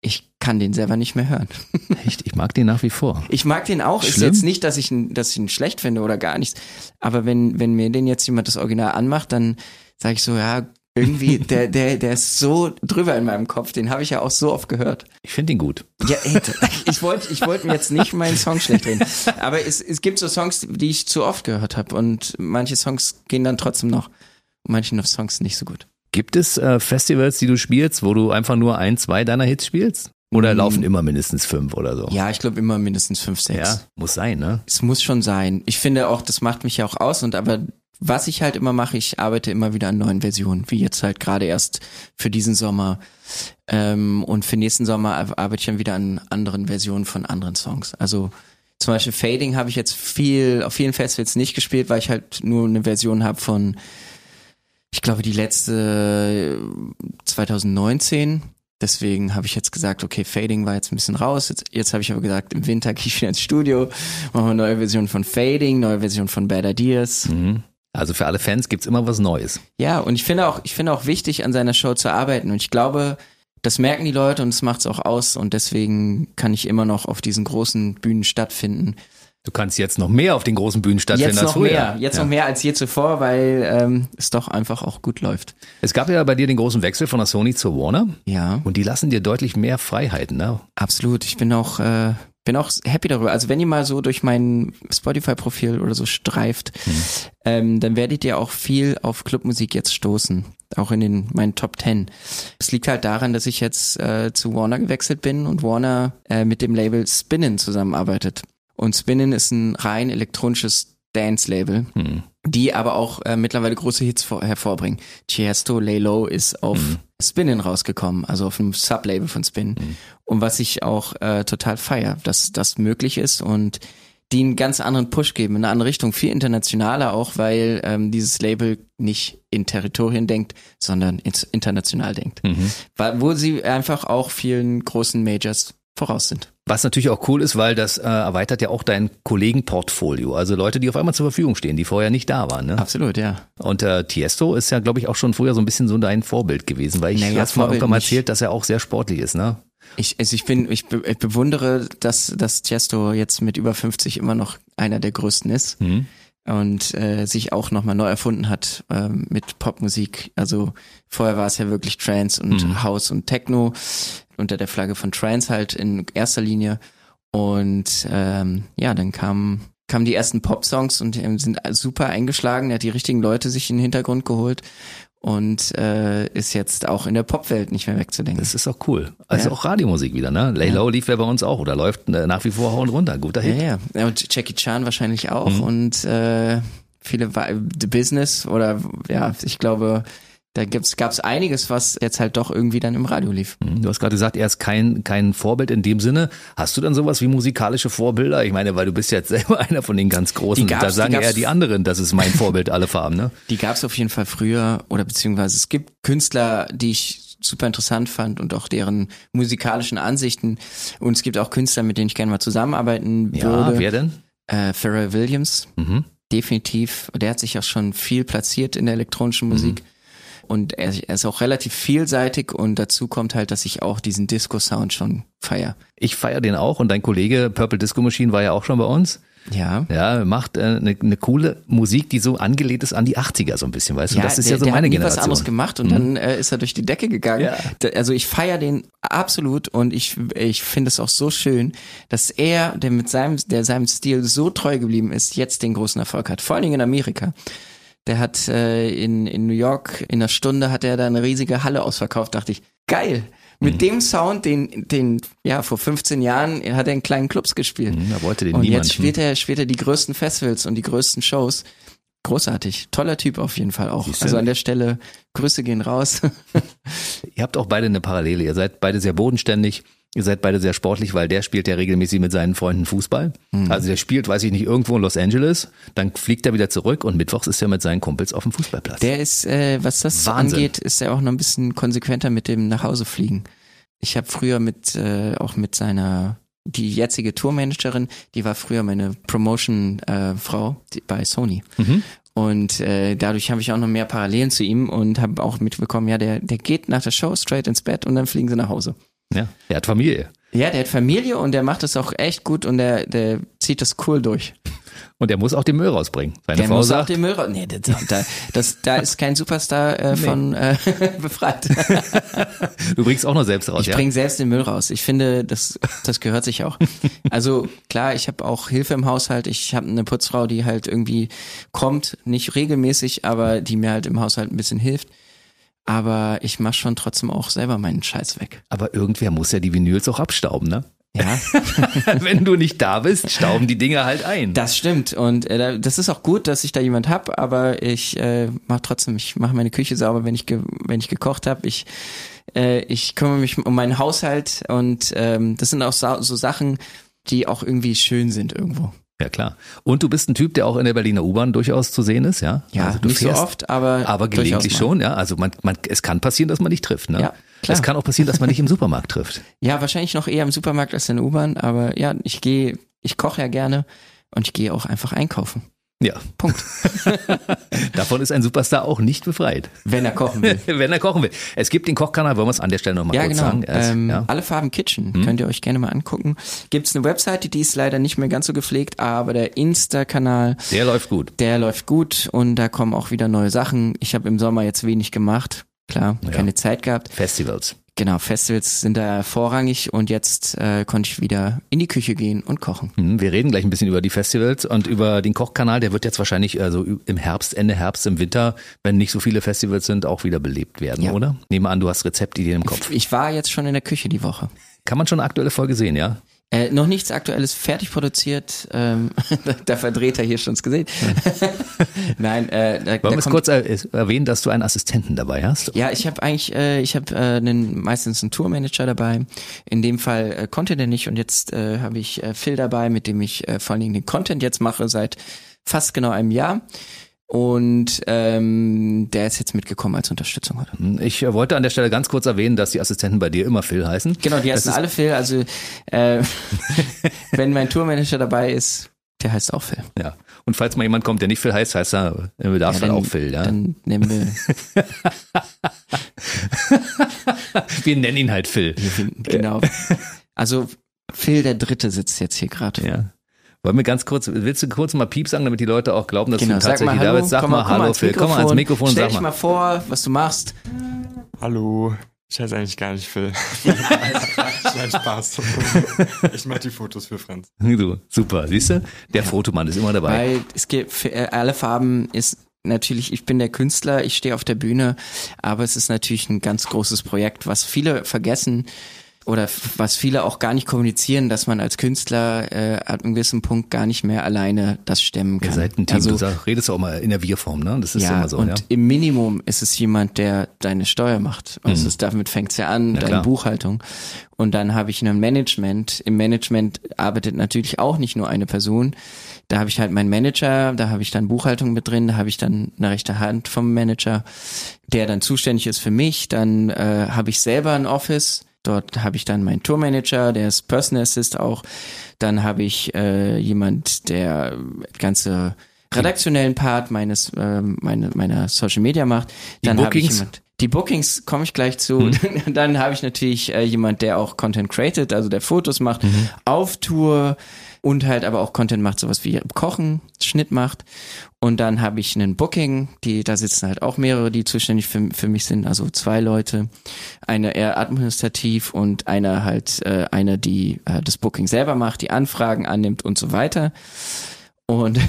ich kann den selber nicht mehr hören. (laughs) echt, ich mag den nach wie vor. Ich mag den auch. Ist Schlimm? jetzt nicht, dass ich, ihn, dass ich ihn schlecht finde oder gar nichts. Aber wenn, wenn mir den jetzt jemand das Original anmacht, dann sage ich so, ja, irgendwie, (laughs) der, der, der ist so drüber in meinem Kopf. Den habe ich ja auch so oft gehört. Ich finde ihn gut. Ja, ey, ich wollte ich wollte mir jetzt nicht meinen Song schlecht reden. (laughs) Aber es, es gibt so Songs, die ich zu oft gehört habe. Und manche Songs gehen dann trotzdem noch. Und manche noch Songs nicht so gut. Gibt es äh, Festivals, die du spielst, wo du einfach nur ein, zwei deiner Hits spielst? Oder Mm. laufen immer mindestens fünf oder so? Ja, ich glaube immer mindestens fünf, sechs. Ja, muss sein, ne? Es muss schon sein. Ich finde auch, das macht mich ja auch aus. Und aber was ich halt immer mache, ich arbeite immer wieder an neuen Versionen, wie jetzt halt gerade erst für diesen Sommer. Ähm, und für nächsten Sommer ar- arbeite ich dann wieder an anderen Versionen von anderen Songs. Also zum Beispiel Fading habe ich jetzt viel auf vielen Festivals nicht gespielt, weil ich halt nur eine Version habe von, ich glaube, die letzte äh, 2019. Deswegen habe ich jetzt gesagt, okay, Fading war jetzt ein bisschen raus. Jetzt, jetzt habe ich aber gesagt, im Winter (laughs) gehe ich wieder ins Studio, machen wir eine neue Version von Fading, neue Version von Bad Ideas. Mhm. Also für alle Fans gibt's immer was Neues. Ja, und ich finde auch, ich finde auch wichtig, an seiner Show zu arbeiten. Und ich glaube, das merken die Leute und es macht's auch aus. Und deswegen kann ich immer noch auf diesen großen Bühnen stattfinden. Du kannst jetzt noch mehr auf den großen Bühnen stattfinden Jetzt als noch früher. mehr, jetzt ja. noch mehr als je zuvor, weil ähm, es doch einfach auch gut läuft. Es gab ja bei dir den großen Wechsel von der Sony zur Warner Ja, und die lassen dir deutlich mehr Freiheiten, ne? absolut. Ich bin auch, äh, bin auch happy darüber. Also wenn ihr mal so durch mein Spotify-Profil oder so streift, ähm, dann werdet ihr auch viel auf Clubmusik jetzt stoßen. Auch in den meinen Top Ten. Es liegt halt daran, dass ich jetzt äh, zu Warner gewechselt bin und Warner äh, mit dem Label Spinnen zusammenarbeitet. Und Spinnen ist ein rein elektronisches Dance-Label, Hm. Die aber auch äh, mittlerweile große Hits vor, hervorbringen. Chiesto, Lay Low ist auf Spinnen rausgekommen, also auf einem Sublabel von Spin. Und was ich auch äh, total feier, dass das möglich ist und die einen ganz anderen Push geben, in eine andere Richtung, viel internationaler auch, weil ähm, dieses Label nicht in Territorien denkt, sondern ins, international denkt. Weil, wo sie einfach auch vielen großen Majors voraus sind. Was natürlich auch cool ist, weil das äh, erweitert ja auch dein Kollegenportfolio. Also Leute, die auf einmal zur Verfügung stehen, die vorher nicht da waren. Ne? Absolut, ja. Und äh, Tiesto ist ja, glaube ich, auch schon früher so ein bisschen so dein Vorbild gewesen, weil ich Naja, hast mal irgendwann mal erzählt, dass er auch sehr sportlich ist, ne? Ich, also ich bin, ich, be, ich bewundere, dass, dass Tiesto jetzt mit über 50 immer noch einer der größten ist Mhm. Und äh, sich auch nochmal neu erfunden hat ähm, mit Popmusik. Also vorher war es ja wirklich Trance und House und Techno unter der Flagge von Trance halt in erster Linie. Und ähm, ja, dann kamen kamen die ersten Pop-Songs und sind super eingeschlagen. Er hat die richtigen Leute sich in den Hintergrund geholt und äh, ist jetzt auch in der Popwelt nicht mehr wegzudenken. Das ist auch cool. Also Ja. auch Radiomusik wieder, ne? Lay Low lief ja bei uns auch oder läuft äh, nach wie vor Hauen runter. Guter Hit. Ja, ja. Und Jackie Chan wahrscheinlich auch Mhm. und äh, viele The Business oder ja, ich glaube, da gibt's gab's einiges, was jetzt halt doch irgendwie dann im Radio lief. Mhm. Du hast gerade gesagt, er ist kein, kein Vorbild in dem Sinne. Hast du dann sowas wie musikalische Vorbilder? Ich meine, weil du bist jetzt (laughs) selber einer von den ganz Großen. Da sagen eher die anderen, das ist mein Vorbild, alle Farben, ne? (laughs) Die gab's auf jeden Fall früher oder beziehungsweise es gibt Künstler, die ich super interessant fand und auch deren musikalischen Ansichten und es gibt auch Künstler, mit denen ich gerne mal zusammenarbeiten Ja, würde. wer denn? Äh, Pharrell Williams, Mhm. definitiv. Der hat sich auch schon viel platziert in der elektronischen Musik. Und er, er ist auch relativ vielseitig und dazu kommt halt, dass ich auch diesen Disco-Sound schon feier. Ich feiere den auch und dein Kollege Purple Disco Machine war ja auch schon bei uns. Ja. Ja, macht eine äh, ne, ne coole Musik, die so angelehnt ist an die 80er so ein bisschen, weißt du? Ja, das ist der, ja so der meine hat nie Generation. was anderes gemacht und dann äh, ist er durch die Decke gegangen. Ja. Da- Also ich feiere den absolut und ich ich finde es auch so schön, dass er, der mit seinem der seinem Stil so treu geblieben ist, jetzt den großen Erfolg hat. Vor allen Dingen in Amerika. Der hat äh, in in New York in einer Stunde hat er da eine riesige Halle ausverkauft. Dachte ich geil. Mit Mhm. dem Sound, den den ja vor 15 Jahren hat er in kleinen Clubs gespielt. Hm, Da wollte den Und niemand. jetzt spielt er, spielt er die größten Festivals und die größten Shows. Großartig. Toller Typ auf jeden Fall auch. Siehste? Also an der Stelle, Grüße gehen raus. (laughs) Ihr habt auch beide eine Parallele. Ihr seid beide sehr bodenständig. Ihr seid beide sehr sportlich, weil der spielt ja regelmäßig mit seinen Freunden Fußball. Mhm. Also der spielt, weiß ich nicht, irgendwo in Los Angeles. Dann fliegt er wieder zurück und mittwochs ist er mit seinen Kumpels auf dem Fußballplatz. Der ist, äh, was das Wahnsinn. angeht, ist er auch noch ein bisschen konsequenter mit dem Nachhausefliegen. Ich habe früher mit, äh, auch mit seiner, die jetzige Tourmanagerin, die war früher meine Promotion-Frau die, bei Sony. Mhm. Und äh, dadurch habe ich auch noch mehr Parallelen zu ihm und habe auch mitbekommen, ja, der, der geht nach der Show straight ins Bett und dann fliegen sie nach Hause. Ja, er hat Familie. Ja, der hat Familie und der macht das auch echt gut und der, der zieht das cool durch. Und er muss auch den Müll rausbringen. Seine Der Frau muss auch sagt, den Müll raus. Nee, das, da, das, da ist kein Superstar äh, von äh, (laughs) befreit. (laughs) du bringst auch noch selbst raus. Ich ja? bringe selbst den Müll raus. Ich finde, das, das gehört sich auch. Also klar, ich habe auch Hilfe im Haushalt. Ich habe eine Putzfrau, die halt irgendwie kommt, nicht regelmäßig, aber die mir halt im Haushalt ein bisschen hilft. Aber ich mache schon trotzdem auch selber meinen Scheiß weg. Aber irgendwer muss ja die Vinyls auch abstauben, ne? Ja, (laughs) Wenn du nicht da bist, stauben die Dinger halt ein. das stimmt. Und äh, da- das ist auch gut, dass ich da jemand hab, aber ich äh, mache trotzdem, ich mache meine Küche sauber, wenn ich wenn ich gekocht habe. Ich äh, ich kümmere mich um meinen Haushalt und ähm, das sind auch so, so Sachen, die auch irgendwie schön sind irgendwo. Ja, klar. Und du bist ein Typ, der auch in der Berliner U-Bahn durchaus zu sehen ist, ja? Ja, also du nicht so fährst, oft, aber Aber gelegentlich schon, ja. Also man, man, es kann passieren, dass man dich trifft, ne? Ja, klar. Es kann auch passieren, dass man dich im Supermarkt trifft. (laughs) Ja, wahrscheinlich noch eher im Supermarkt als in der U-Bahn, aber ja, ich gehe, ich koche ja gerne und ich gehe auch einfach einkaufen. Ja. Punkt. (laughs) Davon ist ein Superstar auch nicht befreit. Wenn er kochen will. (laughs) Wenn er kochen will. Es gibt den Kochkanal, wollen wir es an der Stelle nochmal Ja, kurz genau. sagen. Ist- ähm, ja. Alle Farben Kitchen. Könnt ihr euch gerne mal angucken. Gibt's eine Webseite, die ist leider nicht mehr ganz so gepflegt, aber der Insta-Kanal, Der läuft gut. der läuft gut und da kommen auch wieder neue Sachen. Ich habe im Sommer jetzt wenig gemacht. Klar, Ja. keine Zeit gehabt. Festivals. Genau, Festivals sind da vorrangig und jetzt äh, konnte ich wieder in die Küche gehen und kochen. Hm, Wir reden gleich ein bisschen über die Festivals und über den Kochkanal. Der wird jetzt wahrscheinlich also im Herbst, Ende Herbst, im Winter, wenn nicht so viele Festivals sind, auch wieder belebt werden, Ja. oder? Nehme an, du hast Rezeptideen im Kopf. Ich war jetzt schon in der Küche die Woche. Kann man schon eine aktuelle Folge sehen, ja? Äh, noch nichts Aktuelles fertig produziert. Ähm, (laughs) der Vertreter hier schon gesehen. (laughs) Nein, äh, da, Wollen da wir es kurz er- erwähnen, dass du einen Assistenten dabei hast? Ja, ich habe eigentlich, äh, ich habe äh, einen, meistens einen Tourmanager dabei. In dem Fall äh, konnte der nicht und jetzt äh, habe ich äh, Phil dabei, mit dem ich äh, vor allen Dingen den Content jetzt mache seit fast genau einem Jahr. Und ähm, der ist jetzt mitgekommen als Unterstützung heute. Hm, Ich äh, wollte an der Stelle ganz kurz erwähnen, dass die Assistenten bei dir immer Phil heißen. Genau, die heißen alle Phil. Also äh, (laughs) wenn mein Tourmanager dabei ist, der heißt auch Phil. Ja. Und falls mal jemand kommt, der nicht Phil heißt, heißt er im Bedarfsfall auch Phil, ja? Dann nehmen wir (laughs) Wir nennen ihn halt Phil. genau. Also Phil der Dritte sitzt jetzt hier gerade. Ja. Wollen wir ganz kurz, willst du kurz mal Piep sagen, damit die Leute auch glauben, dass Genau, du tatsächlich mal da bist? Sag komm mal, komm hallo ans Phil, komm mal ans Mikrofon Stell sag dich mal. mal vor, was du machst. Hallo. Ich heiße eigentlich gar nicht Phil. (laughs) Nein, Spaß. Ich mache die Fotos für Franz. (laughs) Du, super, siehst du? Der Fotomann ist immer dabei. Weil es gibt für äh, alle Farben ist natürlich, ich bin der Künstler, ich stehe auf der Bühne, aber es ist natürlich ein ganz großes Projekt, was viele vergessen oder was viele auch gar nicht kommunizieren, dass man als Künstler äh, ab einem gewissen Punkt gar nicht mehr alleine das stemmen kann. Ihr seid ein Team, Also, du sag, redest auch mal in der Wir-Form, ne? Das ist ja, immer so, und ja. im Minimum ist es jemand, der deine Steuer macht. Und es ist, damit fängt's ja an, deine klar. Buchhaltung. Und dann habe ich ein Management. Im Management arbeitet natürlich auch nicht nur eine Person. Da habe ich halt meinen Manager, da habe ich dann Buchhaltung mit drin, da habe ich dann eine rechte Hand vom Manager, der dann zuständig ist für mich. Dann äh, habe ich selber ein Office. Dort habe ich dann meinen Tourmanager, der ist Personal Assist auch. Dann habe ich äh, jemand, der ganze redaktionellen Part meines ähm, meine, meiner Social Media macht. Die Dann habe ich Bookings? jemand Die Bookings komme ich gleich zu. Mhm. (laughs) Dann habe ich natürlich äh, jemand, der auch Content created, also der Fotos macht, mhm. auf Tour und halt aber auch Content macht, sowas wie Kochen, Schnitt macht. Und dann habe ich einen Booking, die, da sitzen halt auch mehrere, die zuständig für, für mich sind, also zwei Leute. Eine eher administrativ und einer halt, äh, eine, die äh, das Booking selber macht, die Anfragen annimmt und so weiter. Und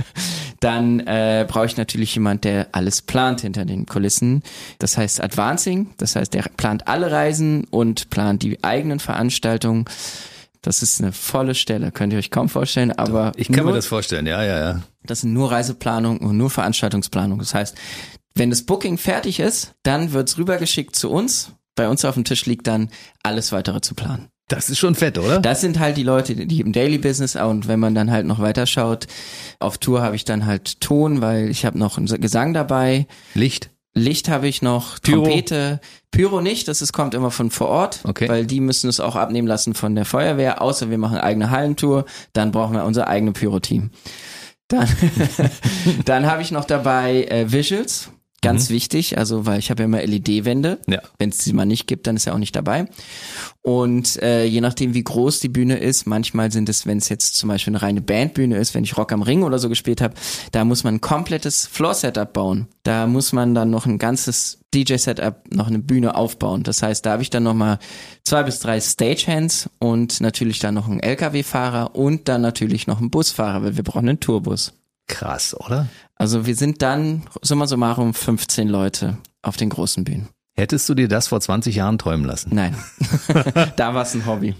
(laughs) dann äh, brauche ich natürlich jemand, der alles plant hinter den Kulissen. Das heißt Advancing, das heißt, der plant alle Reisen und plant die eigenen Veranstaltungen. Das ist eine volle Stelle, könnt ihr euch kaum vorstellen, aber. Ich kann nur, mir das vorstellen, ja, ja, ja. Das sind nur Reiseplanung und nur Veranstaltungsplanung. Das heißt, wenn das Booking fertig ist, dann wird's rübergeschickt zu uns. Bei uns auf dem Tisch liegt dann alles weitere zu planen. Das ist schon fett, oder? Das sind halt die Leute, die im Daily Business und wenn man dann halt noch weiter schaut, auf Tour habe ich dann halt Ton, weil ich habe noch einen Gesang dabei. Licht. Licht habe ich noch, Pyro. Trompete, Pyro nicht, das ist, kommt immer von vor Ort, okay. weil die müssen es auch abnehmen lassen von der Feuerwehr, außer wir machen eigene Hallentour, dann brauchen wir unser eigenes Pyro-Team. Dann, (laughs) dann habe ich noch dabei äh, Visuals, Ganz mhm. wichtig, also weil ich habe ja immer LED-Wände. Ja. Wenn es sie mal nicht gibt, dann ist er auch nicht dabei. Und äh, je nachdem, wie groß die Bühne ist, manchmal sind es, wenn es jetzt zum Beispiel eine reine Bandbühne ist, wenn ich Rock am Ring oder so gespielt habe, da muss man ein komplettes Floor-Setup bauen. Da muss man dann noch ein ganzes DJ-Setup, noch eine Bühne aufbauen. Das heißt, da habe ich dann nochmal zwei bis drei Stagehands und natürlich dann noch einen LKW-Fahrer und dann natürlich noch einen Busfahrer, weil wir brauchen einen Tourbus. Krass, oder? Also wir sind dann summa summarum 15 Leute auf den großen Bühnen. Hättest du dir das vor 20 Jahren träumen lassen? Nein, (laughs) da war es ein Hobby.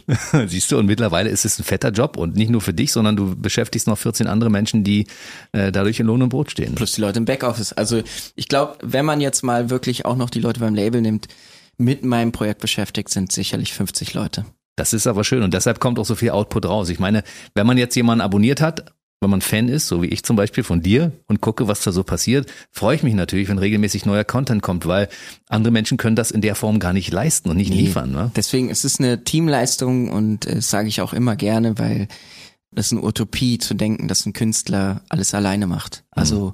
Siehst du, und mittlerweile ist es ein fetter Job und nicht nur für dich, sondern du beschäftigst noch 14 andere Menschen, die äh, dadurch in Lohn und Brot stehen. Plus die Leute im Backoffice. Also ich glaube, wenn man jetzt mal wirklich auch noch die Leute beim Label nimmt, mit meinem Projekt beschäftigt sind sicherlich 50 Leute. Das ist aber schön und deshalb kommt auch so viel Output raus. Ich meine, wenn man jetzt jemanden abonniert hat wenn man Fan ist, so wie ich zum Beispiel von dir und gucke, was da so passiert, freue ich mich natürlich, wenn regelmäßig neuer Content kommt, weil andere Menschen können das in der Form gar nicht leisten und nicht nee. liefern. Ne? Deswegen ist es eine Teamleistung und äh, das sage ich auch immer gerne, weil das ist eine Utopie zu denken, dass ein Künstler alles alleine macht. Also, mhm.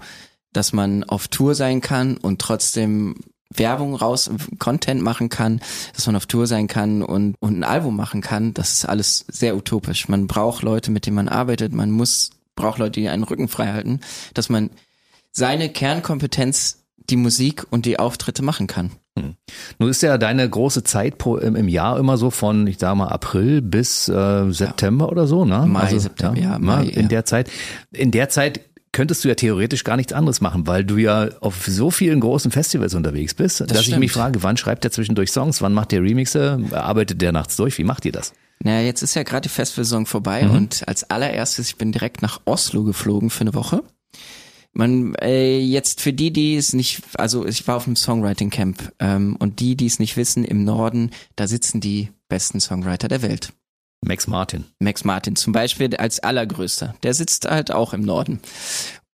dass man auf Tour sein kann und trotzdem Werbung raus, Content machen kann, dass man auf Tour sein kann und, und ein Album machen kann, das ist alles sehr utopisch. Man braucht Leute, mit denen man arbeitet, man muss braucht Leute, die einen Rücken frei halten, dass man seine Kernkompetenz, die Musik und die Auftritte machen kann. Hm. Nun ist ja deine große Zeit pro, im, im, Jahr immer so von, ich sag mal, April bis äh, September ja. oder so, ne? Mai, also, September, ja, ja Mai, in ja. der Zeit. In der Zeit könntest du ja theoretisch gar nichts anderes machen, weil du ja auf so vielen großen Festivals unterwegs bist, das dass stimmt. ich mich frage, wann schreibt der zwischendurch Songs, wann macht der Remixe, arbeitet der nachts durch, wie macht ihr das? Naja, jetzt ist ja gerade die Festivalsaison vorbei mhm. und als allererstes, ich bin direkt nach Oslo geflogen für eine Woche. Man, äh, jetzt für die, die es nicht, also ich war auf einem Songwriting Camp ähm, und die, die es nicht wissen, im Norden, da sitzen die besten Songwriter der Welt. Max Martin. Max Martin zum Beispiel als allergrößter. Der sitzt halt auch im Norden.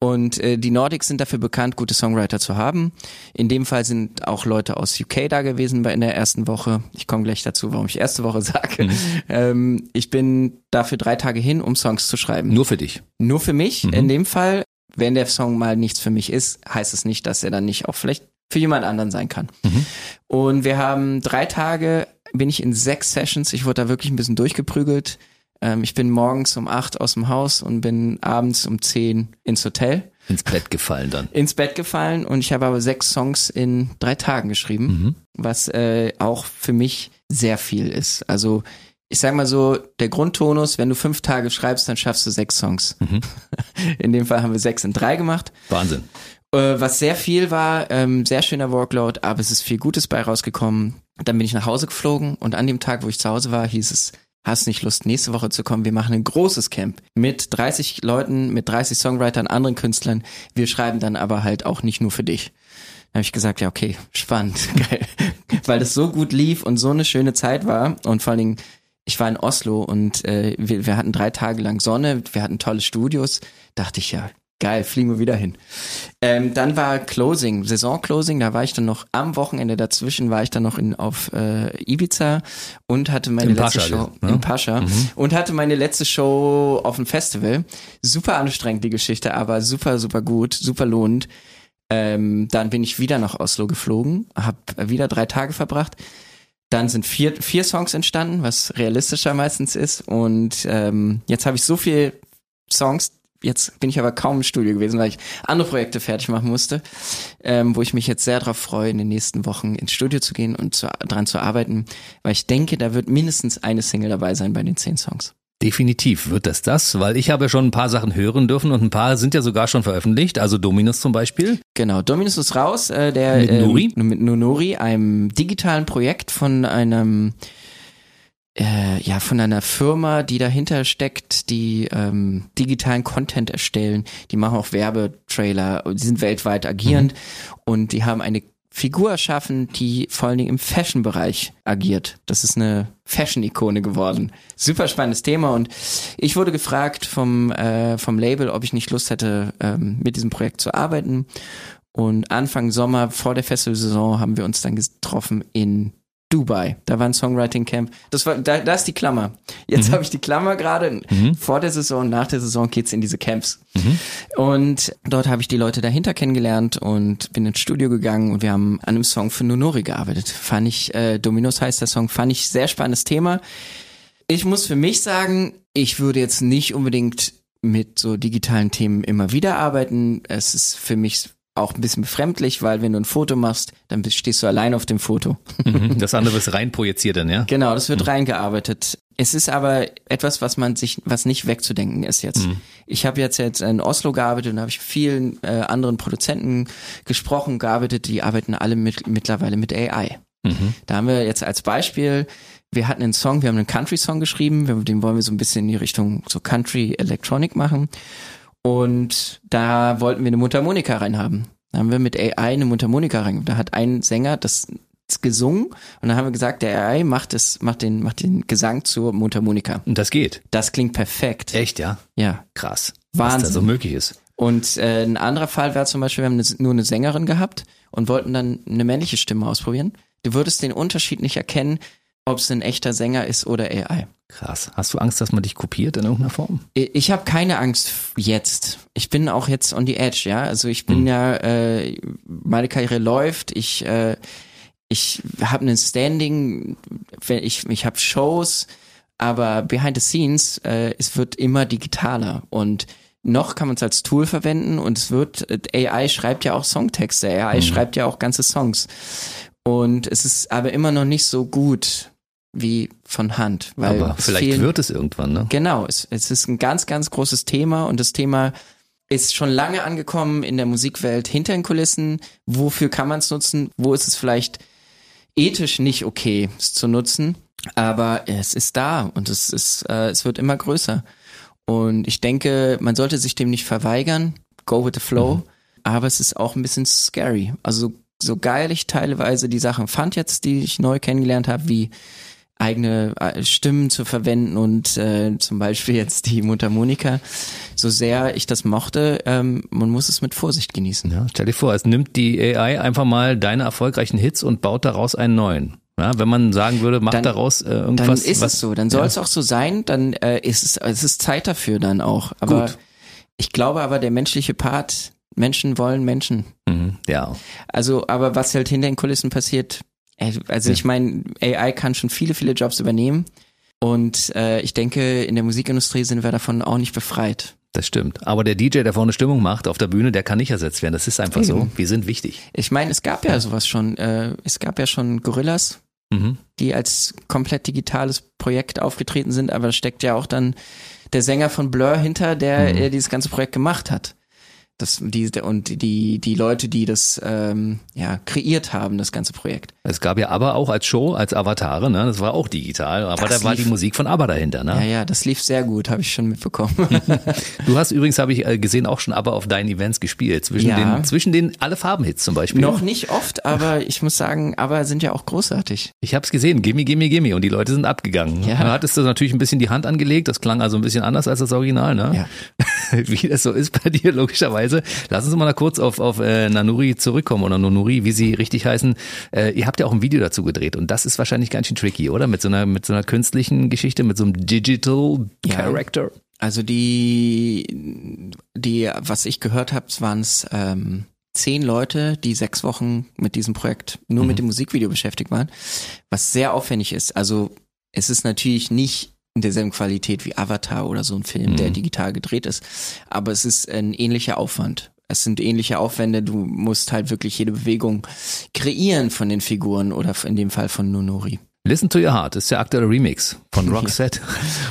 Und äh, die Nordics sind dafür bekannt, gute Songwriter zu haben. In dem Fall sind auch Leute aus UK da gewesen bei in der ersten Woche. Ich komme gleich dazu, warum ich erste Woche sage. Mhm. Ähm, ich bin dafür drei Tage hin, um Songs zu schreiben. Nur für dich? Nur für mich. Mhm. In dem Fall, wenn der Song mal nichts für mich ist, heißt es nicht, dass er dann nicht auch vielleicht für jemand anderen sein kann. Mhm. Und wir haben drei Tage, bin ich in sechs Sessions. Ich wurde da wirklich ein bisschen durchgeprügelt ähm, ich bin morgens um acht aus dem Haus und bin abends um zehn ins Hotel. Ins Bett gefallen dann. (laughs) Ins Bett gefallen und ich habe aber sechs Songs in drei Tagen geschrieben, mhm. was äh, auch für mich sehr viel ist. Also ich sag mal so, der Grundtonus, wenn du fünf Tage schreibst, dann schaffst du sechs Songs. Mhm. (laughs) In dem Fall haben wir sechs in drei gemacht. Wahnsinn. Äh, was sehr viel war, ähm, sehr schöner Workload, aber es ist viel Gutes bei rausgekommen. Dann bin ich nach Hause geflogen und an dem Tag, wo ich zu Hause war, hieß es, hast nicht Lust, nächste Woche zu kommen? Wir machen ein großes Camp mit 30 Leuten, mit 30 Songwritern, anderen Künstlern. Wir schreiben dann aber halt auch nicht nur für dich. Da habe ich gesagt, ja, okay, spannend, (laughs) geil. Weil das so gut lief und so eine schöne Zeit war und vor allen Dingen, ich war in Oslo und äh, wir, wir hatten drei Tage lang Sonne, wir hatten tolle Studios. Dachte ich, ja, Geil, fliegen wir wieder hin. Ähm, dann war Closing, Saison-Closing, da war ich dann noch am Wochenende dazwischen, war ich dann noch in, auf äh, Ibiza und hatte meine Im letzte Pascha, Show ne? in Pascha mhm. und hatte meine letzte Show auf dem Festival. Super anstrengend, die Geschichte, aber super, super gut, super lohnend. Ähm, dann bin ich wieder nach Oslo geflogen, habe wieder drei Tage verbracht. Dann sind vier, vier Songs entstanden, was realistischer meistens ist. Und ähm, jetzt habe ich so viel Songs, jetzt bin ich aber kaum im Studio gewesen, weil ich andere Projekte fertig machen musste, ähm, wo ich mich jetzt sehr darauf freue, in den nächsten Wochen ins Studio zu gehen und zu, dran zu arbeiten, weil ich denke, da wird mindestens eine Single dabei sein bei den zehn Songs. Definitiv wird das das, weil ich habe ja schon ein paar Sachen hören dürfen und ein paar sind ja sogar schon veröffentlicht, also Dominus zum Beispiel. Genau, Dominus ist raus, äh, der Mit Nuri? Ähm, mit Nonori, einem digitalen Projekt von einem äh, ja von einer Firma, die dahinter steckt, die ähm, digitalen Content erstellen. Die machen auch Werbetrailer, die sind weltweit agierend und die haben eine Figur erschaffen, die vor allen Dingen im Fashion-Bereich agiert. Das ist eine Fashion-Ikone geworden. Super spannendes Thema und ich wurde gefragt vom, äh, vom Label, ob ich nicht Lust hätte, ähm, mit diesem Projekt zu arbeiten. Und Anfang Sommer vor der Festivalsaison haben wir uns dann getroffen in Dubai. Da war ein Songwriting Camp. Das war, da, da ist die Klammer. Jetzt habe ich die Klammer gerade. Vor der Saison, nach der Saison geht's in diese Camps. Und dort habe ich die Leute dahinter kennengelernt und bin ins Studio gegangen und wir haben an einem Song für Nonori gearbeitet. Fand ich, äh, Dominos heißt der Song, fand ich sehr spannendes Thema. Ich muss für mich sagen, ich würde jetzt nicht unbedingt mit so digitalen Themen immer wieder arbeiten. Es ist für mich auch ein bisschen befremdlich, weil wenn du ein Foto machst, dann stehst du allein auf dem Foto. (laughs) Mhm. Das andere ist rein projiziert dann, ja? Genau, das wird reingearbeitet. Es ist aber etwas, was man sich, was nicht wegzudenken ist jetzt. Ich habe jetzt jetzt in Oslo gearbeitet und habe ich mit vielen äh, anderen Produzenten gesprochen, gearbeitet, die arbeiten alle mit, mittlerweile mit AI. Da haben wir jetzt als Beispiel, wir hatten einen Song, wir haben einen Country-Song geschrieben, den wollen wir so ein bisschen in die Richtung so Country Electronic machen. Und da wollten wir eine Mundharmonika reinhaben. Da haben wir mit AI eine Mundharmonika rein. Da hat ein Sänger das gesungen und dann haben wir gesagt, der AI macht es, macht den, macht den Gesang zur Mundharmonika. Und das geht. Das klingt perfekt. Echt, ja? Ja. Krass. Was da Wahnsinn. so möglich ist. Und äh, ein anderer Fall wäre zum Beispiel, wir haben eine, nur eine Sängerin gehabt und wollten dann eine männliche Stimme ausprobieren. Du würdest den Unterschied nicht erkennen, ob es ein echter Sänger ist oder AI. Krass. Hast du Angst, dass man dich kopiert in irgendeiner Form? Ich habe keine Angst jetzt. Ich bin auch jetzt on the edge, ja. Also ich bin ja, äh, meine Karriere läuft. Ich, äh, ich habe einen Standing. Ich, ich habe Shows, aber behind the scenes, äh, es wird immer digitaler und noch kann man es als Tool verwenden und es wird, AI schreibt ja auch Songtexte, AI schreibt ja auch ganze Songs. Und es ist aber immer noch nicht so gut wie von Hand. Weil Aber vielleicht fehlen- wird es irgendwann, ne? Genau, es, es ist ein ganz, ganz großes Thema und das Thema ist schon lange angekommen in der Musikwelt hinter den Kulissen. Wofür kann man es nutzen? Wo ist es vielleicht ethisch nicht okay, es zu nutzen? Aber es ist da und es ist, äh, es wird immer größer. Und ich denke, man sollte sich dem nicht verweigern. Go with the flow. Aber es ist auch ein bisschen scary. Also so geil ich teilweise die Sachen fand jetzt, die ich neu kennengelernt habe, wie eigene äh, Stimmen zu verwenden und äh, zum Beispiel jetzt die Mundharmonika. So sehr ich das mochte, ähm, man muss es mit Vorsicht genießen. Ja, stell dir vor, es nimmt die AI einfach mal deine erfolgreichen Hits und baut daraus einen neuen. Ja, wenn man sagen würde, mach Dann- daraus äh, Dann irgendwas. ist was, es so, dann soll es auch so sein, dann äh, ist es, es ist Zeit dafür dann auch. Aber Gut. ich glaube aber, der menschliche Part, Menschen wollen Menschen. Mhm, ja, Also, aber was halt hinter den Kulissen passiert, also ich meine, AI kann schon viele, viele Jobs übernehmen. Und äh, ich denke, in der Musikindustrie sind wir davon auch nicht befreit. das stimmt. Aber der DJ, der vorne Stimmung macht auf der Bühne, der kann nicht ersetzt werden. Das ist einfach so. Eben. Wir sind wichtig. Ich meine, es gab ja sowas schon. Äh, es gab ja schon Gorillas, Mhm. die als komplett digitales Projekt aufgetreten sind, aber da steckt ja auch dann der Sänger von Blur hinter, der Mhm. äh, dieses ganze Projekt gemacht hat. Das, die, und die, die Leute, die das ähm, ja, kreiert haben, das ganze Projekt. Es gab ja aber auch als Show, als Avatare, ne? Das war auch digital, aber Das da war lief- die Musik von ABBA dahinter, ne? Ja, ja, das lief sehr gut, habe ich schon mitbekommen. (laughs) Du hast übrigens, habe ich äh, gesehen, auch schon ABBA auf deinen Events gespielt. Zwischen Ja. den, zwischen den alle Farbenhits zum Beispiel. Noch nicht oft, aber ich muss sagen, aber sind ja auch großartig. Ich habe es gesehen, gimme, gimme, gimme und die Leute sind abgegangen. Ja. Da hattest du natürlich ein bisschen die Hand angelegt, das klang also ein bisschen anders als das Original, ne? Ja. (laughs) Wie das so ist bei dir, logischerweise. Lass uns mal da kurz auf, auf äh, Nanuri zurückkommen oder Nonuri, wie sie richtig heißen. Äh, ihr habt ja auch ein Video dazu gedreht und das ist wahrscheinlich ganz schön tricky, oder? Mit so einer, mit so einer künstlichen Geschichte, mit so einem Digital Ja. Character. Also die, die, was ich gehört habe, waren es ähm, zehn Leute, die sechs Wochen mit diesem Projekt nur Mhm. mit dem Musikvideo beschäftigt waren, was sehr aufwendig ist. Also es ist natürlich nicht in derselben Qualität wie Avatar oder so ein Film, der Mhm. digital gedreht ist, aber es ist ein ähnlicher Aufwand. Es sind ähnliche Aufwände, du musst halt wirklich jede Bewegung kreieren von den Figuren oder in dem Fall von Nonori. Listen to Your Heart ist der aktuelle Remix von (laughs) Roxette.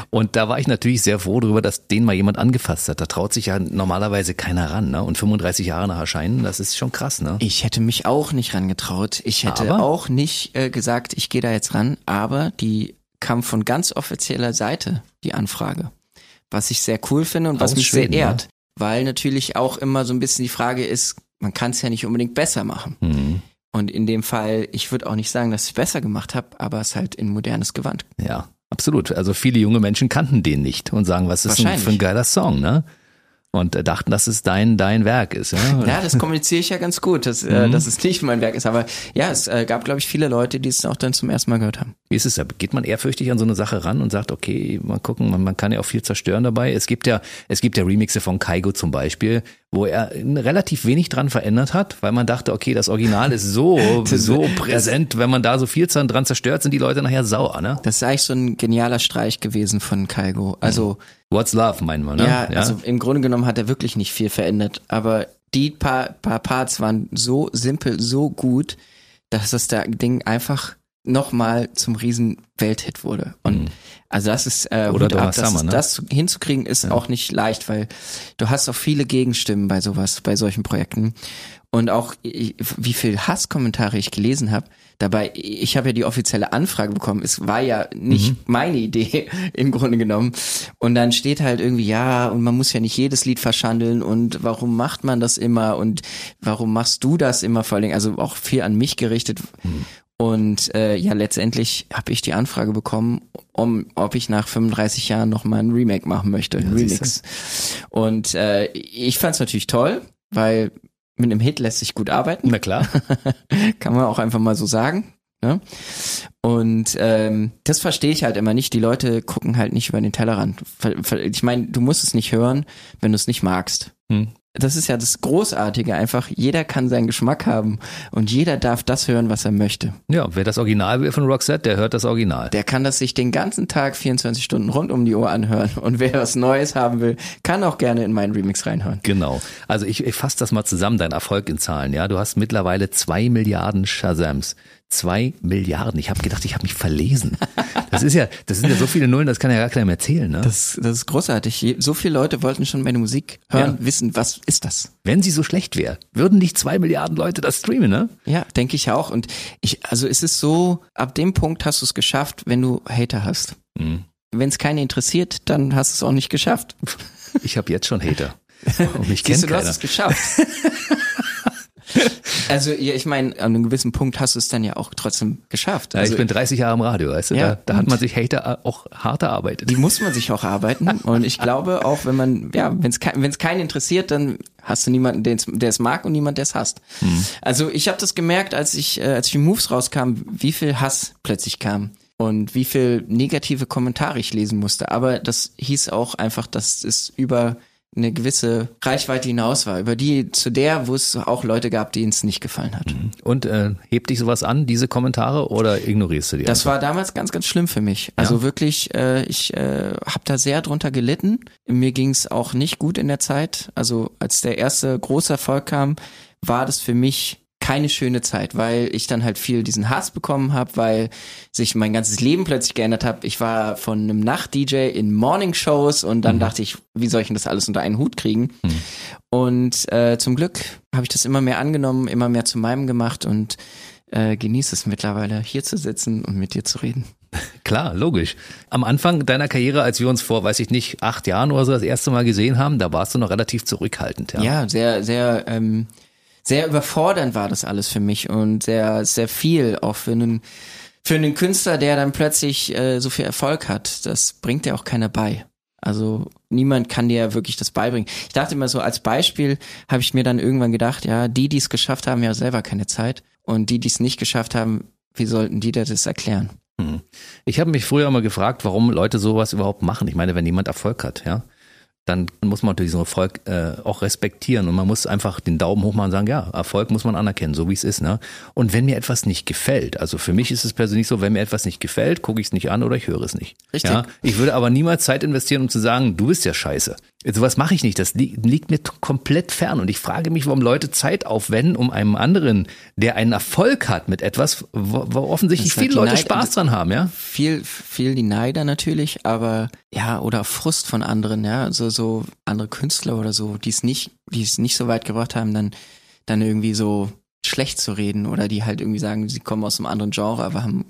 Und da war ich natürlich sehr froh darüber, dass den mal jemand angefasst hat. Da traut sich ja normalerweise keiner ran. Ne? Und 35 Jahre nach Erscheinen, das ist schon krass. Ne? Ich hätte mich auch nicht rangetraut. Ich hätte Aber? auch nicht äh, gesagt, ich gehe da jetzt ran, aber die kam von ganz offizieller Seite, die Anfrage. Was ich sehr cool finde und was mich Schweden, sehr ehrt. Weil natürlich auch immer so ein bisschen die Frage ist, man kann es ja nicht unbedingt besser machen. Mhm. Und in dem Fall, ich würde auch nicht sagen, dass ich besser gemacht habe, aber es halt in modernes Gewand. Ja, absolut. Also viele junge Menschen kannten den nicht und sagen, was ist denn für ein geiler Song, ne? Und äh, dachten, dass es dein, dein Werk ist. Ja? (laughs) Ja, das kommuniziere ich ja ganz gut, dass, äh, Mhm. dass es nicht mein Werk ist. Aber ja, es äh, gab, glaube ich, viele Leute, die es auch dann zum ersten Mal gehört haben. Wie ist es da? Geht man ehrfürchtig an so eine Sache ran und sagt, okay, mal gucken, man, man kann ja auch viel zerstören dabei. Es gibt ja, es gibt ja Remixe von Kaigo zum Beispiel, wo er relativ wenig dran verändert hat, weil man dachte, okay, das Original ist so, (laughs) so präsent, wenn man da so viel dran zerstört, sind die Leute nachher sauer, ne? Das ist eigentlich so ein genialer Streich gewesen von Kaigo. Also, What's Love, meinen wir, ne? ja, also im Grunde genommen hat er wirklich nicht viel verändert. Aber die paar, paar Parts waren so simpel, so gut, dass das der Ding einfach nochmal zum riesen Welthit wurde. Und also das ist äh, Oder Hut ab, das, ne? das hinzukriegen ist auch nicht leicht, weil du hast auch viele Gegenstimmen bei sowas, bei solchen Projekten. Und auch wie viel Hasskommentare ich gelesen habe. Dabei, ich habe ja die offizielle Anfrage bekommen. Es war ja nicht meine Idee (laughs) im Grunde genommen. Und dann steht halt irgendwie, ja, und man muss ja nicht jedes Lied verschandeln und warum macht man das immer und warum machst du das immer vor allen Dingen, also auch viel an mich gerichtet. Und äh, ja, letztendlich habe ich die Anfrage bekommen, um ob ich nach 35 Jahren noch mal ein Remake machen möchte, ein Remix. Und äh, ich fand es natürlich toll, weil mit einem Hit lässt sich gut arbeiten. Na klar. (laughs) Kann man auch einfach mal so sagen. Ne? Und ähm, das verstehe ich halt immer nicht. Die Leute gucken halt nicht über den Tellerrand. Ich meine, du musst es nicht hören, wenn du es nicht magst. Hm. Das ist ja das Großartige einfach. Jeder kann seinen Geschmack haben und jeder darf das hören, was er möchte. Ja, wer das Original will von Roxette, der hört das Original. Der kann das sich den ganzen Tag 24 Stunden rund um die Uhr anhören. Und wer was Neues haben will, kann auch gerne in meinen Remix reinhören. Genau. Also ich, ich fasse das mal zusammen, dein Erfolg in Zahlen. Ja, du hast mittlerweile zwei Milliarden Shazams. Zwei Milliarden. Ich habe gedacht, ich habe mich verlesen. Das ist ja, das sind ja so viele Nullen, das kann ja gar keiner mehr zählen. Ne? Das, das ist großartig. So viele Leute wollten schon meine Musik hören, wissen, was ist das? Wenn sie so schlecht wäre, würden nicht zwei Milliarden Leute das streamen, ne? Ja, denke ich auch. Und ich, also es ist so, ab dem Punkt hast du es geschafft, wenn du Hater hast. Mhm. Wenn es keinen interessiert, dann hast du es auch nicht geschafft. Ich habe jetzt schon Hater. (laughs) Und mich Siehst kennt du, du hast keiner. es geschafft. (laughs) also ja, ich meine, an einem gewissen Punkt hast du es dann ja auch trotzdem geschafft. Ja, Also, ich bin 30 Jahre im Radio, weißt du? Ja, da, da hat man sich Hater auch hart erarbeitet. die muss man sich auch arbeiten. Und ich glaube auch, wenn man, ja, wenn es wenn es keinen interessiert, dann hast du niemanden, der es mag und niemand, der es hasst. Also ich habe das gemerkt, als ich, äh, als ich die Moves rauskam, wie viel Hass plötzlich kam und wie viel negative Kommentare ich lesen musste. Aber das hieß auch einfach, dass es über eine gewisse Reichweite hinaus war, über die zu der, wo es auch Leute gab, denen es nicht gefallen hat. Und äh, hebt dich sowas an, diese Kommentare, oder ignorierst du die? Das einfach? war damals ganz, ganz schlimm für mich. Also wirklich, äh, ich äh, habe da sehr drunter gelitten. Mir ging es auch nicht gut in der Zeit. Also als der erste große Erfolg kam, war das für mich keine schöne Zeit, weil ich dann halt viel diesen Hass bekommen habe, weil sich mein ganzes Leben plötzlich geändert hat. Ich war von einem Nacht-DJ in Morning-Shows und dann dachte ich, wie soll ich denn das alles unter einen Hut kriegen? Und äh, zum Glück habe ich das immer mehr angenommen, immer mehr zu meinem gemacht und äh, genieße es mittlerweile, hier zu sitzen und mit dir zu reden. (laughs) Klar, logisch. Am Anfang deiner Karriere, als wir uns vor, weiß ich nicht, acht Jahren oder so das erste Mal gesehen haben, da warst du noch relativ zurückhaltend. Ja. Ja, sehr, sehr, ähm, sehr überfordernd war das alles für mich und sehr, sehr viel auch für einen, für einen Künstler, der dann plötzlich äh, so viel Erfolg hat. Das bringt dir auch keiner bei. Also niemand kann dir wirklich das beibringen. Ich dachte immer so, als Beispiel habe ich mir dann irgendwann gedacht, ja, die, die es geschafft haben, ja selber keine Zeit. Und die, die es nicht geschafft haben, wie sollten die das erklären? Ich habe mich früher mal gefragt, warum Leute sowas überhaupt machen. Ich meine, wenn jemand Erfolg hat, ja, dann muss man natürlich so Erfolg äh, auch respektieren und man muss einfach den Daumen hoch machen und sagen, ja, Erfolg muss man anerkennen, so wie es ist. Ne? Und wenn mir etwas nicht gefällt, also für mich ist es persönlich so, wenn mir etwas nicht gefällt, gucke ich es nicht an oder ich höre es nicht. Richtig. Ja? Ich würde aber niemals Zeit investieren, um zu sagen, du bist ja scheiße. Sowas mache ich nicht, das li liegt mir komplett fern und ich frage mich, warum Leute Zeit aufwenden, um einem anderen, der einen Erfolg hat mit etwas, wo, wo offensichtlich viele Leute Neid- Spaß dran haben, ja? Viel, viel die Neider natürlich, aber ja, oder Frust von anderen, ja, also so andere Künstler oder so, die es nicht, die es nicht so weit gebracht haben, dann, dann irgendwie so schlecht zu reden oder die halt irgendwie sagen, sie kommen aus einem anderen Genre, aber haben.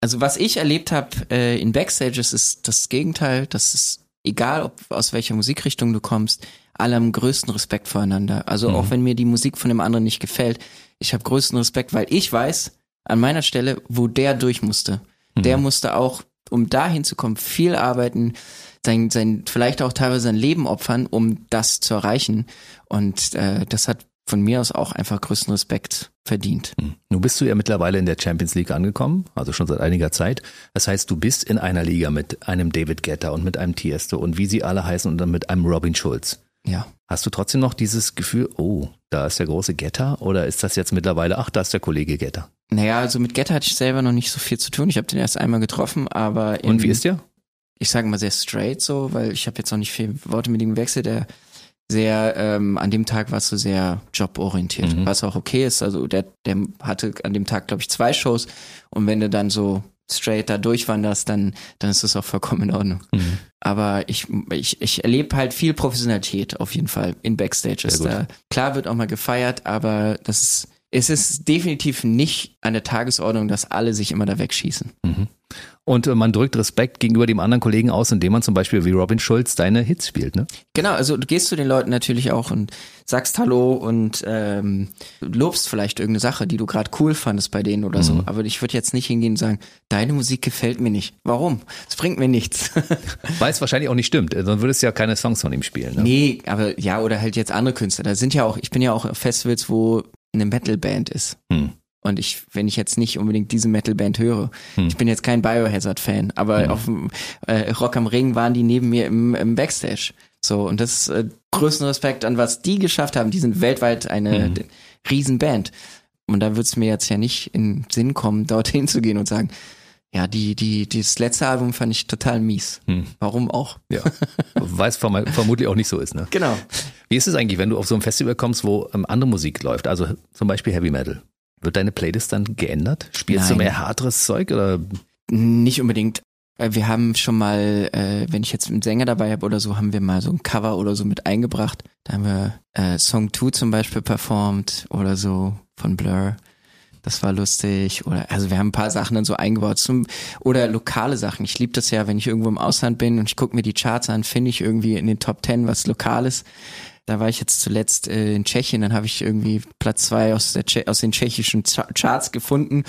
Also was ich erlebt habe äh, in Backstages ist das Gegenteil, das ist egal, ob aus welcher Musikrichtung du kommst, alle haben größten Respekt voreinander. Also auch wenn mir die Musik von dem anderen nicht gefällt, ich habe größten Respekt, weil ich weiß an meiner Stelle, wo der durch musste. Der musste auch, um dahin zu kommen, viel arbeiten, sein, sein, vielleicht auch teilweise sein Leben opfern, um das zu erreichen. Und äh, das hat von mir aus auch einfach größten Respekt verdient. Nun bist du ja mittlerweile in der Champions League angekommen, also schon seit einiger Zeit. Das heißt, du bist in einer Liga mit einem David Guetta und mit einem Tiesto und wie sie alle heißen und dann mit einem Robin Schulz. Ja. Hast du trotzdem noch dieses Gefühl, oh, da ist der große Getter oder ist das jetzt mittlerweile, ach, da ist der Kollege Getter? Naja, also mit Getter hatte ich selber noch nicht so viel zu tun. Ich habe den erst einmal getroffen, aber in, Und wie ist der? ich sage mal sehr straight so, weil ich habe jetzt noch nicht viel Worte mit ihm gewechselt. Der sehr, ähm, an dem Tag warst du sehr joborientiert, Mhm. was auch okay ist. Also der, der hatte an dem Tag, glaube ich, zwei Shows und wenn du dann so straight da durchwanderst, dann, dann ist das auch vollkommen in Ordnung. Mhm. Aber ich, ich, ich erlebe halt viel Professionalität auf jeden Fall in Backstages. Da, klar wird auch mal gefeiert, aber das ist, es ist definitiv nicht an der Tagesordnung, dass alle sich immer da wegschießen. Und äh, man drückt Respekt gegenüber dem anderen Kollegen aus, indem man zum Beispiel wie Robin Schulz deine Hits spielt, ne? Genau, also du gehst zu den Leuten natürlich auch und sagst Hallo und ähm, lobst vielleicht irgendeine Sache, die du gerade cool fandest bei denen oder so. Aber ich würde jetzt nicht hingehen und sagen, deine Musik gefällt mir nicht. Warum? Es bringt mir nichts. (laughs) Weil es wahrscheinlich auch nicht stimmt, äh, sonst würdest du ja keine Songs von ihm spielen. Ne? nee, aber ja, oder halt jetzt andere Künstler. Da sind ja auch, ich bin ja auch auf Festivals, wo eine Metalband ist. Hm. Und ich, wenn ich jetzt nicht unbedingt diese Metalband höre, Hm. ich bin jetzt kein Biohazard-Fan, aber auf dem äh, Rock am Ring waren die neben mir im, im Backstage. So, und das äh, größten Respekt an was die geschafft haben. Die sind weltweit eine d- Riesenband. Und da wird's mir jetzt ja nicht in Sinn kommen, (laughs) dorthin zu gehen und sagen, ja, die, die, das letzte Album fand ich total mies. Hm. Warum auch? Ja. (laughs) Weil es verm vermutlich auch nicht so ist, ne? Genau. Wie ist es eigentlich, wenn du auf so ein Festival kommst, wo ähm, andere Musik läuft, also zum Beispiel Heavy Metal? Wird deine Playlist dann geändert? Spielst du Nein. mehr härteres Zeug oder? Nicht unbedingt. Äh, Wir haben schon mal, äh, wenn ich jetzt einen Sänger dabei habe oder so, haben wir mal so ein Cover oder so mit eingebracht. Da haben wir äh, Song 2 zum Beispiel performt oder so von Blur. Das war lustig. Oder also wir haben ein paar Sachen dann so eingebaut. Zum, oder lokale Sachen. Ich liebe das ja, wenn ich irgendwo im Ausland bin und ich gucke mir die Charts an, finde ich irgendwie in den Top 10 was Lokales. Da war ich jetzt zuletzt äh, in Tschechien, dann habe ich irgendwie Platz zwei aus, der Tsche aus den tschechischen Cha- Charts gefunden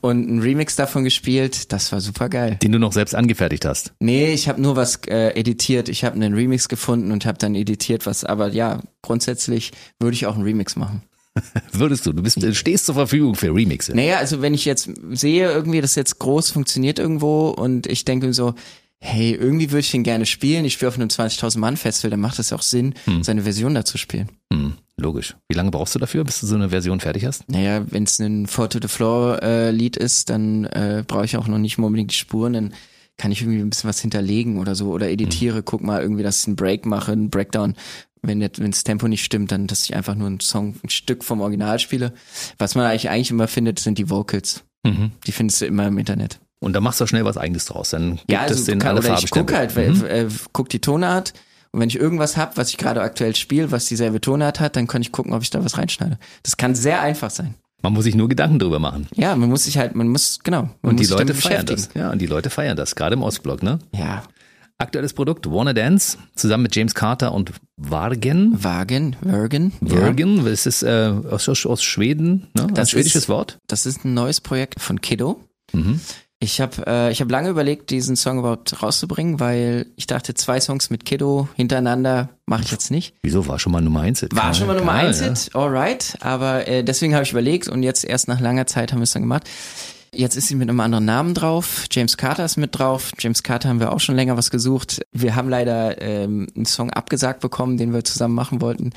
und einen Remix davon gespielt. Das war super geil. Den du noch selbst angefertigt hast. Nee, ich habe nur was äh, editiert. Ich habe einen Remix gefunden und habe dann editiert was. Aber ja, grundsätzlich würde ich auch einen Remix machen. (laughs) Würdest du? Du bist, du stehst zur Verfügung für Remixe. Naja, also wenn ich jetzt sehe, irgendwie, das jetzt groß funktioniert irgendwo und ich denke so, hey, irgendwie würde ich den gerne spielen. Ich spiele auf einem 20.000 Mann Festival, dann macht es ja auch Sinn, seine Version dazu spielen. Hm, logisch. Wie lange brauchst du dafür, bis du so eine Version fertig hast? Naja, wenn es ein Four to the Floor äh, Lied ist, dann äh, brauche ich auch noch nicht unbedingt die Spuren, dann kann ich irgendwie ein bisschen was hinterlegen oder so oder editiere, guck mal irgendwie, dass ich einen Break mache, einen Breakdown. Wenn jetzt, wenn das Tempo nicht stimmt, dann, dass ich einfach nur ein Song, ein Stück vom Original spiele. Was man eigentlich eigentlich immer findet, sind die Vocals. Mhm. Die findest du immer im Internet. Und da machst du schnell was eigenes draus. Dann gibt Ja, also es den kann, alle oder ich guck Farbenstempel. halt, äh, äh, guck die Tonart und wenn ich irgendwas hab, was ich gerade aktuell spiele, was dieselbe Tonart hat, dann kann ich gucken, ob ich da was reinschneide. Das kann sehr einfach sein. Man muss sich nur Gedanken drüber machen. Ja, man muss sich halt, man muss, genau. Man Und die Leute feiern das. Ja, und die Leute feiern das, gerade im Ostblock, ne? Ja, Aktuelles Produkt, Wanna Dance, zusammen mit James Carter und Vargen. Wagen, Wergen. Ja. Virgin, das ist äh, aus, aus Schweden, ne? Das ein schwedisches ist- Wort. Das ist ein neues Projekt von Kiddo. Mhm. Ich habe äh, ich hab lange überlegt, diesen Song überhaupt rauszubringen, weil ich dachte, zwei Songs mit Kiddo hintereinander mache ich jetzt nicht. Wieso war schon mal Nummer 1 Hit? War schon mal Nummer Geil, eins ja. Hit, alright. Aber äh, deswegen habe ich überlegt und jetzt erst nach langer Zeit haben wir es dann gemacht. Jetzt ist sie mit einem anderen Namen drauf. James Carter ist mit drauf. James Carter haben wir auch schon länger was gesucht. Wir haben leider ähm, einen Song abgesagt bekommen, den wir zusammen machen wollten.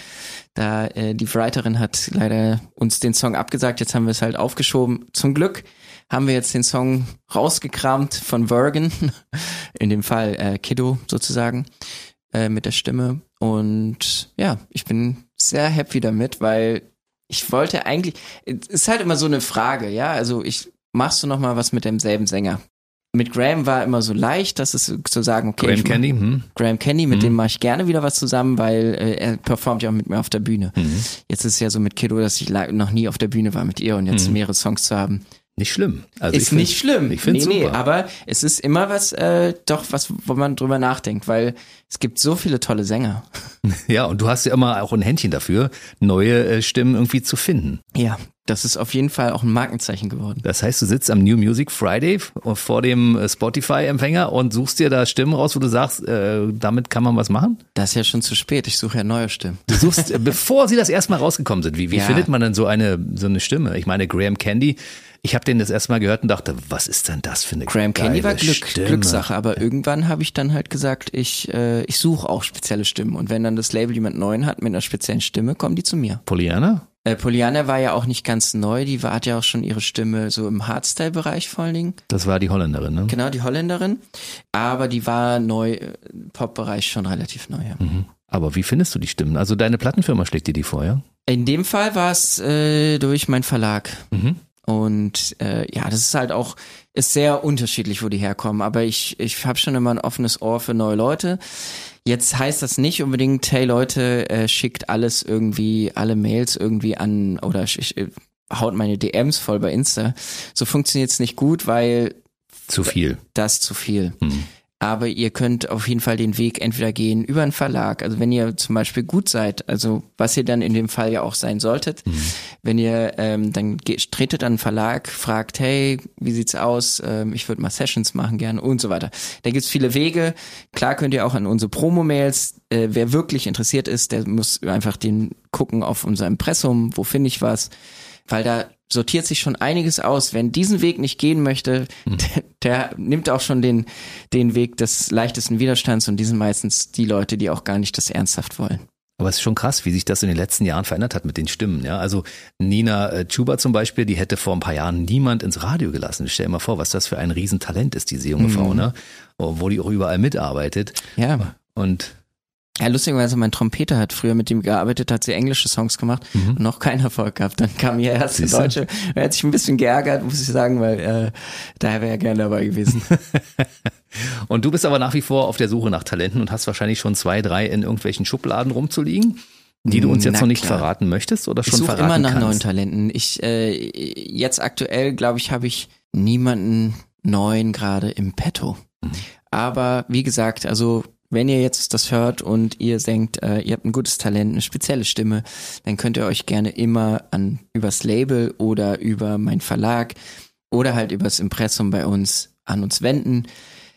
Da äh, die Writerin hat leider uns den Song abgesagt. Jetzt haben wir es halt aufgeschoben. Zum Glück haben wir jetzt den Song rausgekramt von Vergen, (laughs) in dem Fall äh, Kiddo sozusagen, äh, mit der Stimme. Und ja, ich bin sehr happy damit, weil ich wollte eigentlich, es ist halt immer so eine Frage, ja, also ich, machst du noch mal was mit demselben Sänger? Mit Graham war immer so leicht, dass es zu sagen, okay, Graham Candy, hm? Graham Candy, mit Mhm. dem mache ich gerne wieder was zusammen, weil äh, er performt ja auch mit mir auf der Bühne. Mhm. Jetzt ist es ja so mit Kiddo, dass ich noch nie auf der Bühne war mit ihr und jetzt Mhm. mehrere Songs zu haben, Nicht schlimm. Also ist nicht schlimm. Ich finde nee, nee, super. aber es ist immer was, äh, doch was, wo man drüber nachdenkt, weil es gibt so viele tolle Sänger. (laughs) ja, und du hast ja immer auch ein Händchen dafür, neue äh, Stimmen irgendwie zu finden. Ja, das ist auf jeden Fall auch ein Markenzeichen geworden. Das heißt, du sitzt am New Music Friday vor dem äh, Spotify-Empfänger und suchst dir da Stimmen raus, wo du sagst, äh, damit kann man was machen? Das ist ja schon zu spät. Ich suche ja neue Stimmen. Du suchst, äh, bevor sie das erstmal rausgekommen sind, wie, wie Ja. findet man denn so eine, so eine Stimme? Ich meine, Graham Candy, ich habe den das erste Mal gehört und dachte, was ist denn das für eine Graham Candy war Glück, Stimme? Glückssache, aber irgendwann habe ich dann halt gesagt, ich, äh, ich suche auch spezielle Stimmen. Und wenn dann das Label jemand neuen hat mit einer speziellen Stimme, kommen die zu mir. Pollyanna? Äh, Poliana war ja auch nicht ganz neu, die war, hat ja auch schon ihre Stimme so im Hardstyle-Bereich vor allen Dingen. Das war die Holländerin, ne? Genau, die Holländerin. Aber die war neu, äh, Pop-Bereich schon relativ neu. Ja. Mhm. Aber wie findest du die Stimmen? Also deine Plattenfirma schlägt dir die vor, ja? In dem Fall war es äh, durch meinen Verlag. Mhm. Und äh, ja, das ist halt auch, ist sehr unterschiedlich, wo die herkommen. Aber ich, ich habe schon immer ein offenes Ohr für neue Leute. Jetzt heißt das nicht unbedingt, hey Leute, äh, schickt alles irgendwie, alle Mails irgendwie an oder sch- äh, haut meine DMs voll bei Insta. So funktioniert's nicht gut, weil Zu viel. das zu viel. Mhm. Aber ihr könnt auf jeden Fall den Weg entweder gehen über einen Verlag. Also wenn ihr zum Beispiel gut seid, also was ihr dann in dem Fall ja auch sein solltet, wenn ihr ähm, dann geht, tretet an einen Verlag, fragt, hey, wie sieht's aus? Ähm, ich würde mal Sessions machen gerne und so weiter. Da gibt's viele Wege. Klar könnt ihr auch an unsere Promo-Mails, äh, wer wirklich interessiert ist, der muss einfach den gucken auf unser Impressum, wo finde ich was, weil da sortiert sich schon einiges aus. Wer diesen Weg nicht gehen möchte, der, (laughs) der nimmt auch schon den, den Weg des leichtesten Widerstands und die sind meistens die Leute, die auch gar nicht das ernsthaft wollen. Aber es ist schon krass, wie sich das in den letzten Jahren verändert hat mit den Stimmen. Ja, also Nina äh, Chuba zum Beispiel, die hätte vor ein paar Jahren niemand ins Radio gelassen. Stell dir mal vor, was das für ein Riesentalent ist, diese junge Frau, ne? Wo die auch überall mitarbeitet. Ja. Und Ja, lustigerweise, mein Trompeter hat früher mit ihm gearbeitet, hat sie englische Songs gemacht und noch keinen Erfolg gehabt. Dann kam ihr erst der Siehste? Deutsche. Er hat sich ein bisschen geärgert, muss ich sagen, weil äh, da wäre er gerne dabei gewesen. (laughs) Und du bist aber nach wie vor auf der Suche nach Talenten und hast wahrscheinlich schon zwei, drei in irgendwelchen Schubladen rumzuliegen, die du uns jetzt Na noch nicht klar. verraten möchtest oder Ich schon suche verraten immer nach kannst. neuen Talenten. Ich äh, jetzt aktuell, glaube ich, habe ich niemanden neuen gerade im Petto. Mhm. Aber wie gesagt, also wenn ihr jetzt das hört und ihr denkt, äh, ihr habt ein gutes Talent, eine spezielle Stimme, dann könnt ihr euch gerne immer an übers Label oder über meinen Verlag oder halt übers Impressum bei uns an uns wenden.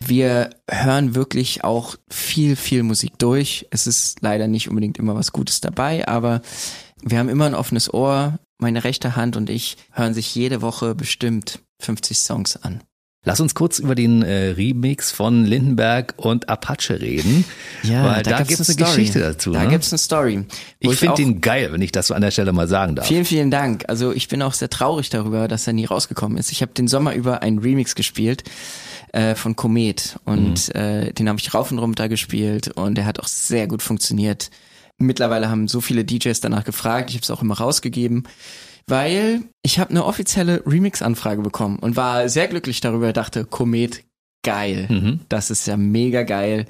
Wir hören wirklich auch viel, viel Musik durch. Es ist leider nicht unbedingt immer was Gutes dabei, aber wir haben immer ein offenes Ohr. Meine rechte Hand und ich hören sich jede Woche bestimmt 50 Songs an. Lass uns kurz über den äh, Remix von Lindenberg und Apache reden. weil da, gibt's eine, Story. Geschichte dazu. Da ne? gibt's eine Story. ich finde den geil, wenn ich das so an der Stelle mal sagen darf. Vielen, vielen Dank. Also ich bin auch sehr traurig darüber, dass er nie rausgekommen ist. Ich habe den Sommer über einen Remix gespielt äh, von Komet und äh, den habe ich rauf und runter gespielt und der hat auch sehr gut funktioniert. Mittlerweile haben so viele DJs danach gefragt, ich habe es auch immer rausgegeben, weil ich habe eine offizielle Remix-Anfrage bekommen und war sehr glücklich darüber, dachte, Komet, geil. Mhm. Das ist ja mega geil.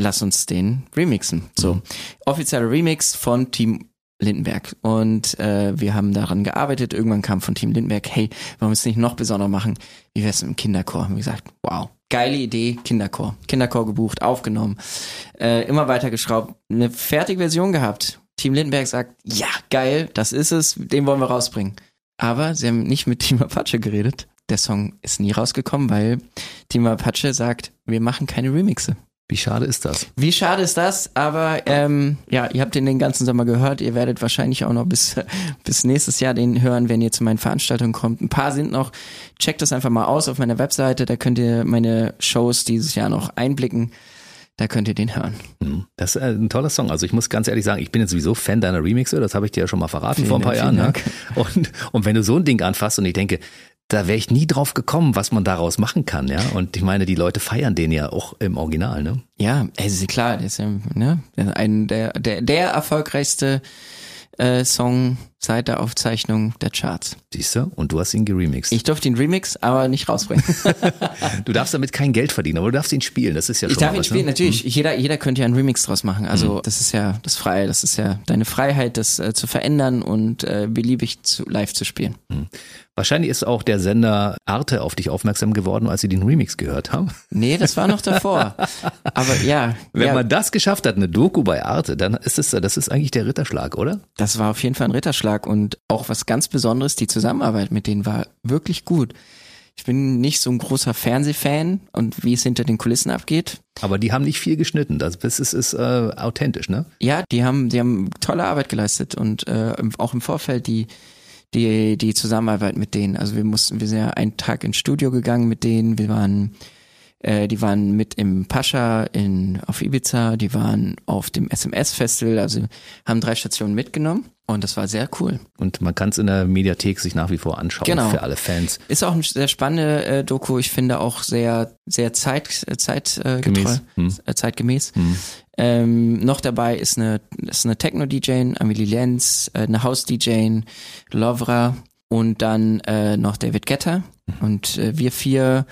Lass uns den remixen. So, offizieller Remix von Team Lindenberg. Und äh, wir haben daran gearbeitet. Irgendwann kam von Team Lindenberg, hey, wollen wir es nicht noch besonderer machen? Wie wär's mit dem Kinderchor? Haben wir gesagt, wow, geile Idee, Kinderchor. Kinderchor gebucht, aufgenommen, äh, immer weiter geschraubt, eine fertige Version gehabt. Team Lindenberg sagt, ja, geil, das ist es, den wollen wir rausbringen. Aber sie haben nicht mit (laughs) Team Apache geredet. Der Song ist nie rausgekommen, weil Team Apache sagt, wir machen keine Remixe. Wie schade ist das? Wie schade ist das? Aber ähm, ja, ihr habt den den ganzen Sommer gehört. Ihr werdet wahrscheinlich auch noch bis (laughs) bis nächstes Jahr den hören, wenn ihr zu meinen Veranstaltungen kommt. Ein paar sind noch. Checkt das einfach mal aus auf meiner Webseite. Da könnt ihr meine Shows dieses Jahr noch einblicken. Da könnt ihr den hören. Hm, das ist ein toller Song. Also ich muss ganz ehrlich sagen, ich bin jetzt sowieso Fan deiner Remixe. Das habe ich dir ja schon mal verraten Vielen vor ein paar Dank, Jahren. Ne? Und, und wenn du so ein Ding anfasst und ich denke, da wäre ich nie drauf gekommen, was man daraus machen kann, ja. Und ich meine, die Leute feiern den ja auch im Original, ne? Ja, es ist klar, der ist ja, ne, ein der der der erfolgreichste äh, Song seit der Aufzeichnung der Charts. Siehst du? Und du hast ihn geremixed. Ich durfte den Remix, aber nicht rausbringen. (laughs) du darfst damit kein Geld verdienen, aber du darfst ihn spielen. Das ist ja schon Ich darf mal ihn was, spielen, ne? natürlich. Jeder, jeder könnte ja einen Remix draus machen. Also das ist ja das Freie, das ist ja deine Freiheit, das äh, zu verändern und äh, beliebig zu, live zu spielen. Wahrscheinlich ist auch der Sender Arte auf dich aufmerksam geworden, als sie den Remix gehört haben. Nee, das war noch (laughs) davor. Aber ja, Wenn ja man das geschafft hat, eine Doku bei Arte, dann ist es, das ist eigentlich der Ritterschlag, oder? das war auf jeden Fall ein Ritterschlag und auch was ganz Besonderes, die Zusammenarbeit mit denen war wirklich gut. Ich bin nicht so ein großer Fernsehfan und wie es hinter den Kulissen abgeht. Aber die haben nicht viel geschnitten. Das ist, ist, äh, authentisch, ne? Ja, die haben, die haben tolle Arbeit geleistet und äh, auch im Vorfeld die die die Zusammenarbeit mit denen. Also wir mussten, wir sind ja einen Tag ins Studio gegangen mit denen. Wir waren, äh, die waren mit im Pascha in auf Ibiza. Die waren auf dem SMS Festival. Also haben drei Stationen mitgenommen und das war sehr cool. Und man kann es in der Mediathek sich nach wie vor anschauen Genau. für alle Fans. Ist auch ein sehr spannende äh, Doku. Ich finde auch sehr sehr zeit äh, zeitgetreu, Gemäß. Hm. äh, zeitgemäß. Hm. Ähm, noch dabei ist eine, ist eine Techno-DJ, Amelie Lenz, eine House-DJ, Lovra und dann äh, noch David Getter. Und äh, wir vier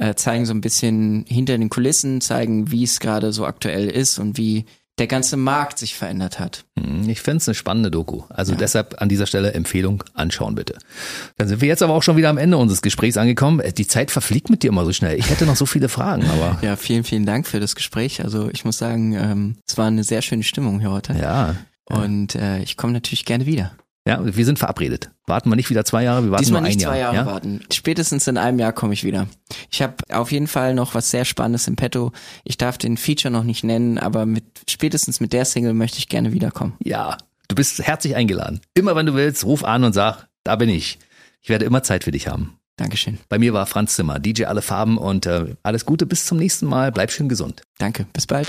äh, zeigen so ein bisschen hinter den Kulissen, zeigen, wie es gerade so aktuell ist und wie der ganze Markt sich verändert hat. Hm, Ich fänd's eine spannende Doku. Also deshalb an dieser Stelle Empfehlung, anschauen bitte. Dann sind wir jetzt aber auch schon wieder am Ende unseres Gesprächs angekommen. Äh, Die Zeit verfliegt mit dir immer so schnell. Ich hätte noch so viele Fragen, aber (laughs) Ja, vielen, vielen Dank für das Gespräch. Also ich muss sagen, ähm, es war eine sehr schöne Stimmung hier heute. ja. Und äh, ich komme natürlich gerne wieder. Ja, wir sind verabredet. Warten wir nicht wieder zwei Jahre, wir warten Diesmal nur ein nicht Jahr. zwei Jahre ja? warten. Spätestens in einem Jahr komme ich wieder. Ich habe auf jeden Fall noch was sehr Spannendes im Petto. Ich darf den Feature noch nicht nennen, aber mit spätestens mit der Single möchte ich gerne wiederkommen. Ja, du bist herzlich eingeladen. Immer wenn du willst, ruf an und sag, da bin ich. Ich werde immer Zeit für dich haben. Dankeschön. Bei mir war Franz Zimmer, DJ Alle Farben und äh, alles Gute bis zum nächsten Mal. Bleib schön gesund. Danke. Bis bald.